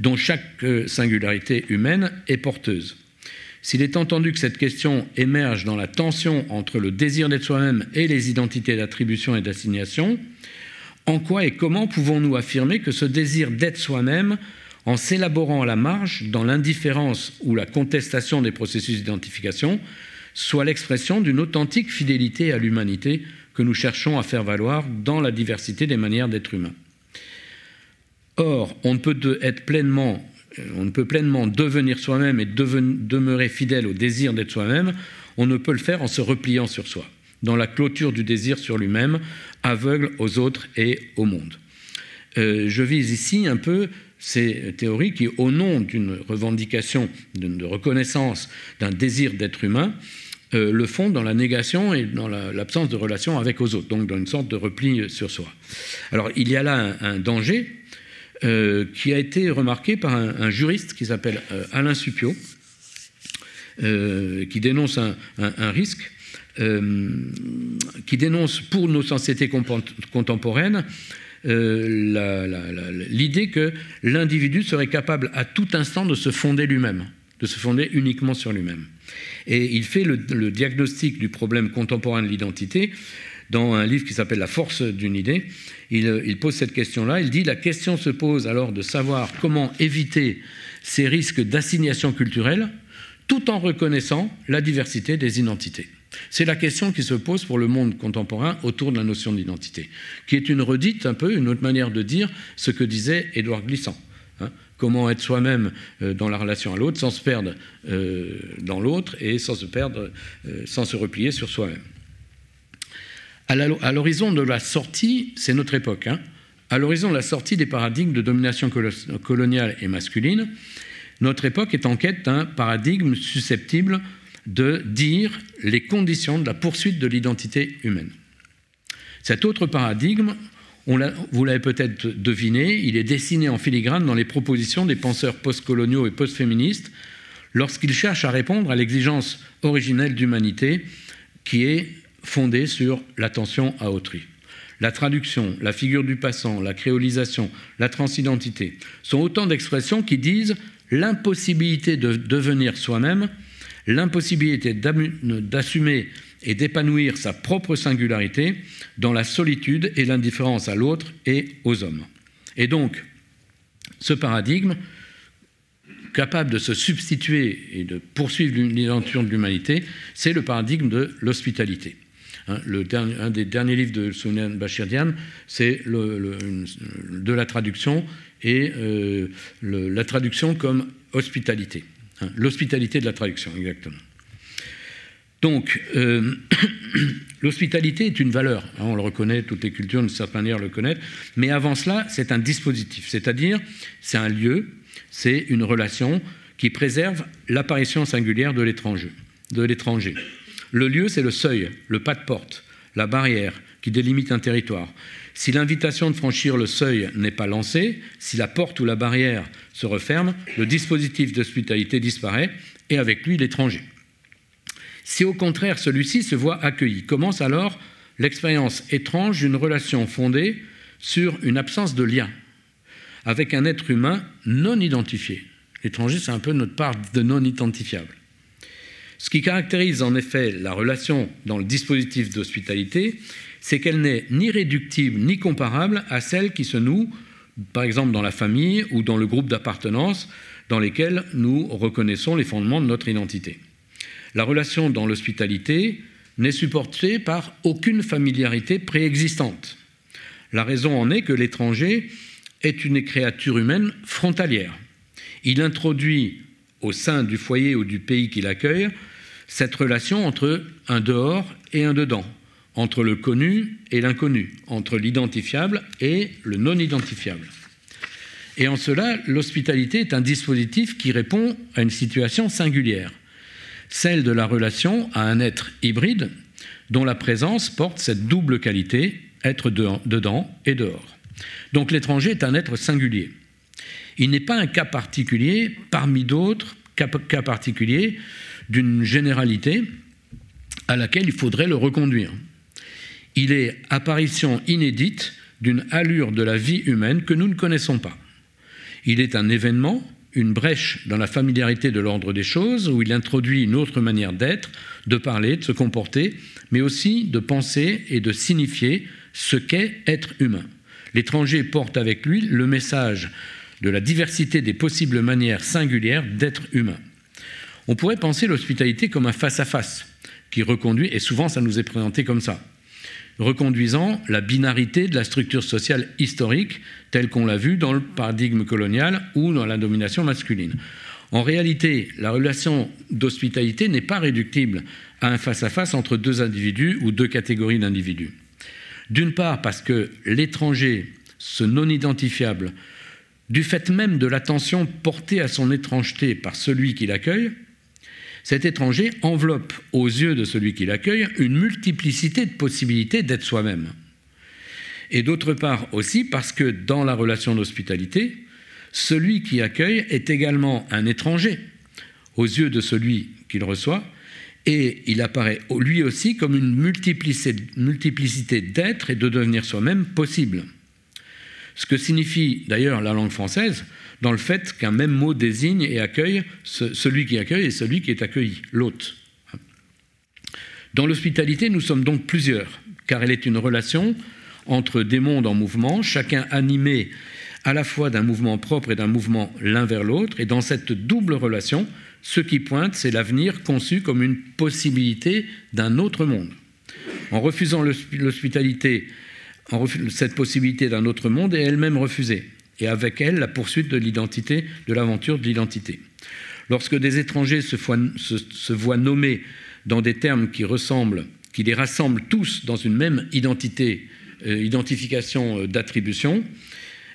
dont chaque euh, singularité humaine est porteuse. S'il est entendu que cette question émerge dans la tension entre le désir d'être soi-même et les identités d'attribution et d'assignation, en quoi et comment pouvons-nous affirmer que ce désir d'être soi-même, en s'élaborant à la marge, dans l'indifférence ou la contestation des processus d'identification, soit l'expression d'une authentique fidélité à l'humanité que nous cherchons à faire valoir dans la diversité des manières d'être humain. Or, on ne peut pleinement, euh, on ne peut pleinement devenir soi-même et demeurer fidèle au désir d'être soi-même, on ne peut le faire en se repliant sur soi, dans la clôture du désir sur lui-même, aveugle aux autres et au monde. Euh, je vise ici un peu ces théories qui, au nom d'une revendication, de reconnaissance d'un désir d'être humain, euh, le font dans la négation et dans l'absence de relation avec aux autres, donc dans une sorte de repli sur soi. Alors il y a là un, danger euh, qui a été remarqué par un, juriste qui s'appelle euh, Alain Supio, qui dénonce un, risque, qui dénonce pour nos sociétés contemporaines l'idée que l'individu serait capable à tout instant de se fonder lui-même, de se fonder uniquement sur lui-même. Et il fait le, diagnostic du problème contemporain de l'identité dans un livre qui s'appelle La force d'une idée. Il, pose cette question-là. Il dit La question se pose alors de savoir comment éviter ces risques d'assignation culturelle tout en reconnaissant la diversité des identités. C'est la question qui se pose pour le monde contemporain autour de la notion d'identité, qui est une redite un peu, une autre manière de dire ce que disait Édouard Glissant comment être soi-même euh, dans la relation à l'autre sans se perdre euh, dans l'autre et sans se perdre, euh, sans se replier sur soi-même. À l'horizon de la sortie, c'est notre époque, hein, à l'horizon de la sortie des paradigmes de domination coloniale et masculine, notre époque est en quête d'un paradigme susceptible de dire les conditions de la poursuite de l'identité humaine. Cet autre paradigme, vous l'avez peut-être deviné, il est dessiné en filigrane dans les propositions des penseurs postcoloniaux et postféministes lorsqu'ils cherchent à répondre à l'exigence originelle d'humanité qui est fondée sur l'attention à autrui. La traduction, la figure du passant, la créolisation, la transidentité sont autant d'expressions qui disent l'impossibilité de devenir soi-même, l'impossibilité d'assumer et d'épanouir sa propre singularité dans la solitude et l'indifférence à l'autre et aux hommes. Et donc, ce paradigme, capable de se substituer et de poursuivre l'identité de l'humanité, c'est le paradigme de l'hospitalité. Hein, un des derniers livres de Sounan Bachirdian, c'est de la traduction et euh, la traduction comme hospitalité. Hein, l'hospitalité de la traduction, exactement. Donc, euh, l'hospitalité est une valeur, hein, on le reconnaît, toutes les cultures d'une certaine manière le connaissent, mais avant cela, c'est un dispositif, c'est-à-dire c'est un lieu, c'est une relation qui préserve l'apparition singulière de l'étranger. De l'étranger. Le lieu, c'est le seuil, le pas de porte, la barrière qui délimite un territoire. Si l'invitation de franchir le seuil n'est pas lancée, si la porte ou la barrière se referme, le dispositif d'hospitalité disparaît et avec lui l'étranger. Si au contraire celui-ci se voit accueilli, commence alors l'expérience étrange d'une relation fondée sur une absence de lien avec un être humain non identifié. L'étranger, c'est un peu notre part de non identifiable. Ce qui caractérise en effet la relation dans le dispositif d'hospitalité, c'est qu'elle n'est ni réductible ni comparable à celle qui se noue, par exemple dans la famille ou dans le groupe d'appartenance dans lesquels nous reconnaissons les fondements de notre identité. La relation dans l'hospitalité n'est supportée par aucune familiarité préexistante. La raison en est que l'étranger est une créature humaine frontalière. Il introduit au sein du foyer ou du pays qu'il accueille cette relation entre un dehors et un dedans, entre le connu et l'inconnu, entre l'identifiable et le non identifiable. Et en cela, l'hospitalité est un dispositif qui répond à une situation singulière, celle de la relation à un être hybride dont la présence porte cette double qualité, être dedans et dehors. Donc l'étranger est un être singulier. Il n'est pas un cas particulier parmi d'autres cas particuliers d'une généralité à laquelle il faudrait le reconduire. Il est apparition inédite d'une allure de la vie humaine que nous ne connaissons pas. Il est un événement, une brèche dans la familiarité de l'ordre des choses, où il introduit une autre manière d'être, de parler, de se comporter, mais aussi de penser et de signifier ce qu'est être humain. L'étranger porte avec lui le message de la diversité des possibles manières singulières d'être humain. On pourrait penser l'hospitalité comme un face-à-face qui reconduit, et souvent ça nous est présenté comme ça, reconduisant la binarité de la structure sociale historique telle qu'on l'a vue dans le paradigme colonial ou dans la domination masculine. En réalité, la relation d'hospitalité n'est pas réductible à un face-à-face entre deux individus ou deux catégories d'individus. D'une part parce que l'étranger, ce non identifiable, du fait même de l'attention portée à son étrangeté par celui qui l'accueille, cet étranger enveloppe aux yeux de celui qui l'accueille une multiplicité de possibilités d'être soi-même. Et d'autre part aussi parce que dans la relation d'hospitalité, celui qui accueille est également un étranger aux yeux de celui qu'il reçoit, et il apparaît lui aussi comme une multiplicité d'êtres et de devenir soi-même possible. Ce que signifie d'ailleurs la langue française, dans le fait qu'un même mot désigne et accueille celui qui accueille et celui qui est accueilli, l'hôte. Dans l'hospitalité, nous sommes donc plusieurs, car elle est une relation entre des mondes en mouvement, chacun animé à la fois d'un mouvement propre et d'un mouvement l'un vers l'autre, et dans cette double relation, ce qui pointe, c'est l'avenir conçu comme une possibilité d'un autre monde. En refusant l'hospitalité, cette possibilité d'un autre monde est elle-même refusée et avec elle la poursuite de l'identité, de l'aventure de l'identité. Lorsque des étrangers se, voient nommés dans des termes qui ressemblent, qui les rassemblent tous dans une même identité, euh, identification euh, d'attribution,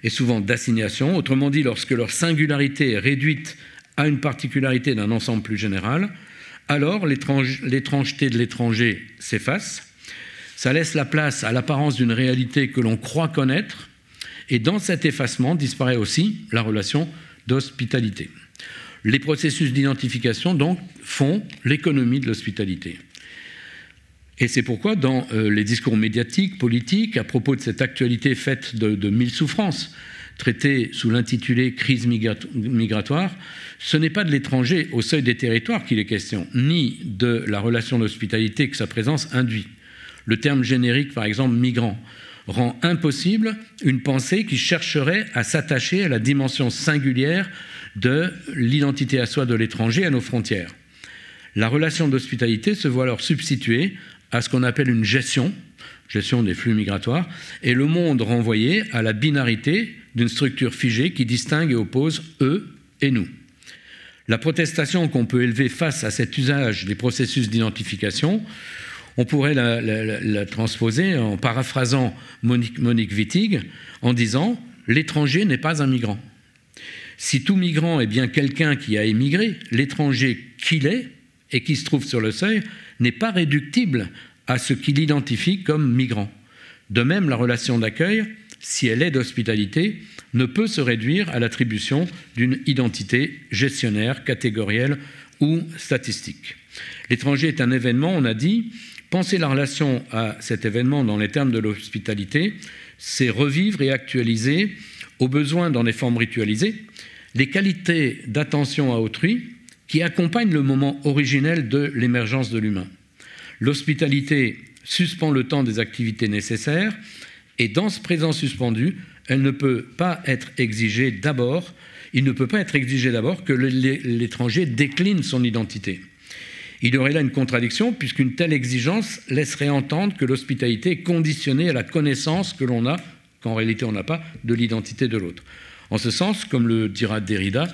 et souvent d'assignation, autrement dit, lorsque leur singularité est réduite à une particularité d'un ensemble plus général, alors l'étrangeté de l'étranger s'efface, ça laisse la place à l'apparence d'une réalité que l'on croit connaître, et dans cet effacement disparaît aussi la relation d'hospitalité. Les processus d'identification, donc, font l'économie de l'hospitalité. Et c'est pourquoi, dans euh, les discours médiatiques, politiques, à propos de cette actualité faite de, mille souffrances, traitée sous l'intitulé crise migratoire, ce n'est pas de l'étranger au seuil des territoires qu'il est question, ni de la relation d'hospitalité que sa présence induit. Le terme générique, par exemple, migrant, rend impossible une pensée qui chercherait à s'attacher à la dimension singulière de l'identité à soi de l'étranger à nos frontières. La relation d'hospitalité se voit alors substituer à ce qu'on appelle une gestion, gestion des flux migratoires, et le monde renvoyé à la binarité d'une structure figée qui distingue et oppose eux et nous. La protestation qu'on peut élever face à cet usage des processus d'identification, on pourrait la, transposer en paraphrasant Monique, Monique Wittig en disant L'étranger n'est pas un migrant. Si tout migrant est bien quelqu'un qui a émigré, l'étranger qu'il est et qui se trouve sur le seuil n'est pas réductible à ce qu'il identifie comme migrant. De même, la relation d'accueil, si elle est d'hospitalité, ne peut se réduire à l'attribution d'une identité gestionnaire, catégorielle ou statistique. L'étranger est un événement, on a dit. Penser la relation à cet événement dans les termes de l'hospitalité, c'est revivre et actualiser, au besoin dans des formes ritualisées, les qualités d'attention à autrui qui accompagnent le moment originel de l'émergence de l'humain. L'hospitalité suspend le temps des activités nécessaires et dans ce présent suspendu, elle ne peut pas être exigée d'abord, il ne peut pas être exigé d'abord que l'étranger décline son identité. Il y aurait là une contradiction, puisqu'une telle exigence laisserait entendre que l'hospitalité est conditionnée à la connaissance que l'on a, qu'en réalité on n'a pas, de l'identité de l'autre. En ce sens, comme le dira Derrida,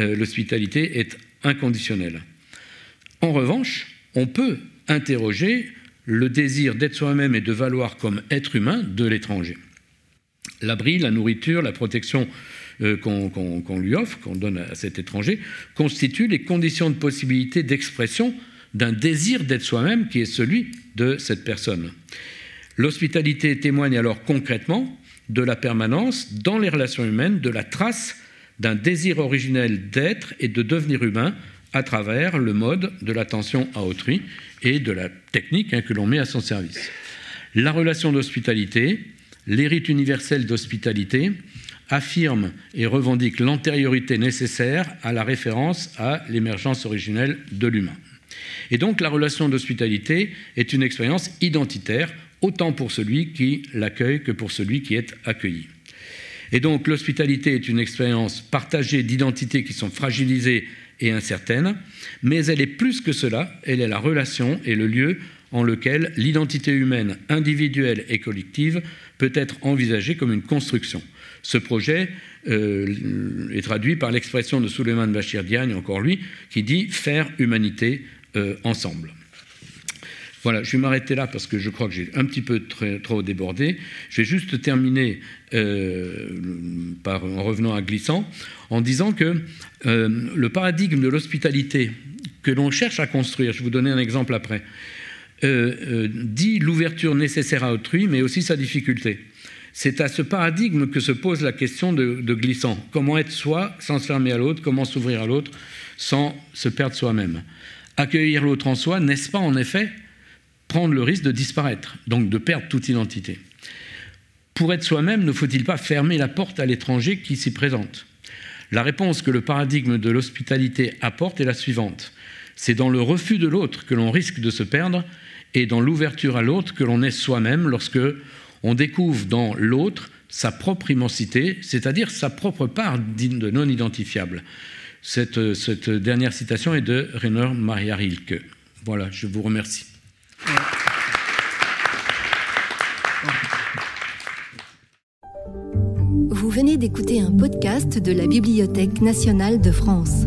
euh, l'hospitalité est inconditionnelle. En revanche, on peut interroger le désir d'être soi-même et de valoir comme être humain de l'étranger. L'abri, la nourriture, la protection euh, qu'on lui offre, qu'on donne à cet étranger, constituent les conditions de possibilité d'expression d'un désir d'être soi-même qui est celui de cette personne. L'hospitalité témoigne alors concrètement de la permanence dans les relations humaines de la trace d'un désir originel d'être et de devenir humain à travers le mode de l'attention à autrui et de la technique hein, que l'on met à son service. La relation d'hospitalité, les rites universels d'hospitalité affirment et revendiquent l'antériorité nécessaire à la référence à l'émergence originelle de l'humain. Et donc la relation d'hospitalité est une expérience identitaire, autant pour celui qui l'accueille que pour celui qui est accueilli. Et donc l'hospitalité est une expérience partagée d'identités qui sont fragilisées et incertaines, mais elle est plus que cela, elle est la relation et le lieu en lequel l'identité humaine individuelle et collective peut être envisagée comme une construction. Ce projet euh, est traduit par l'expression de Suleiman Bachir Diagne, encore lui, qui dit faire humanité euh, ensemble. Voilà, je vais m'arrêter là parce que je crois que j'ai un petit peu trop débordé. Je vais juste terminer euh, par, en revenant à Glissant, en disant que le paradigme de l'hospitalité que l'on cherche à construire, je vais vous donner un exemple après, dit l'ouverture nécessaire à autrui, mais aussi sa difficulté. C'est à ce paradigme que se pose la question de, glissant. Comment être soi sans se fermer à l'autre? Comment s'ouvrir à l'autre sans se perdre soi-même? Accueillir l'autre en soi, n'est-ce pas en effet prendre le risque de disparaître, donc de perdre toute identité? Pour être soi-même, ne faut-il pas fermer la porte à l'étranger qui s'y présente? La réponse que le paradigme de l'hospitalité apporte est la suivante. C'est dans le refus de l'autre que l'on risque de se perdre et dans l'ouverture à l'autre que l'on est soi-même lorsque on découvre dans l'autre sa propre immensité, c'est-à-dire sa propre part de non identifiable. Cette, dernière citation est de Rainer Maria Rilke. Voilà, je vous remercie. Vous venez d'écouter un podcast de la Bibliothèque nationale de France.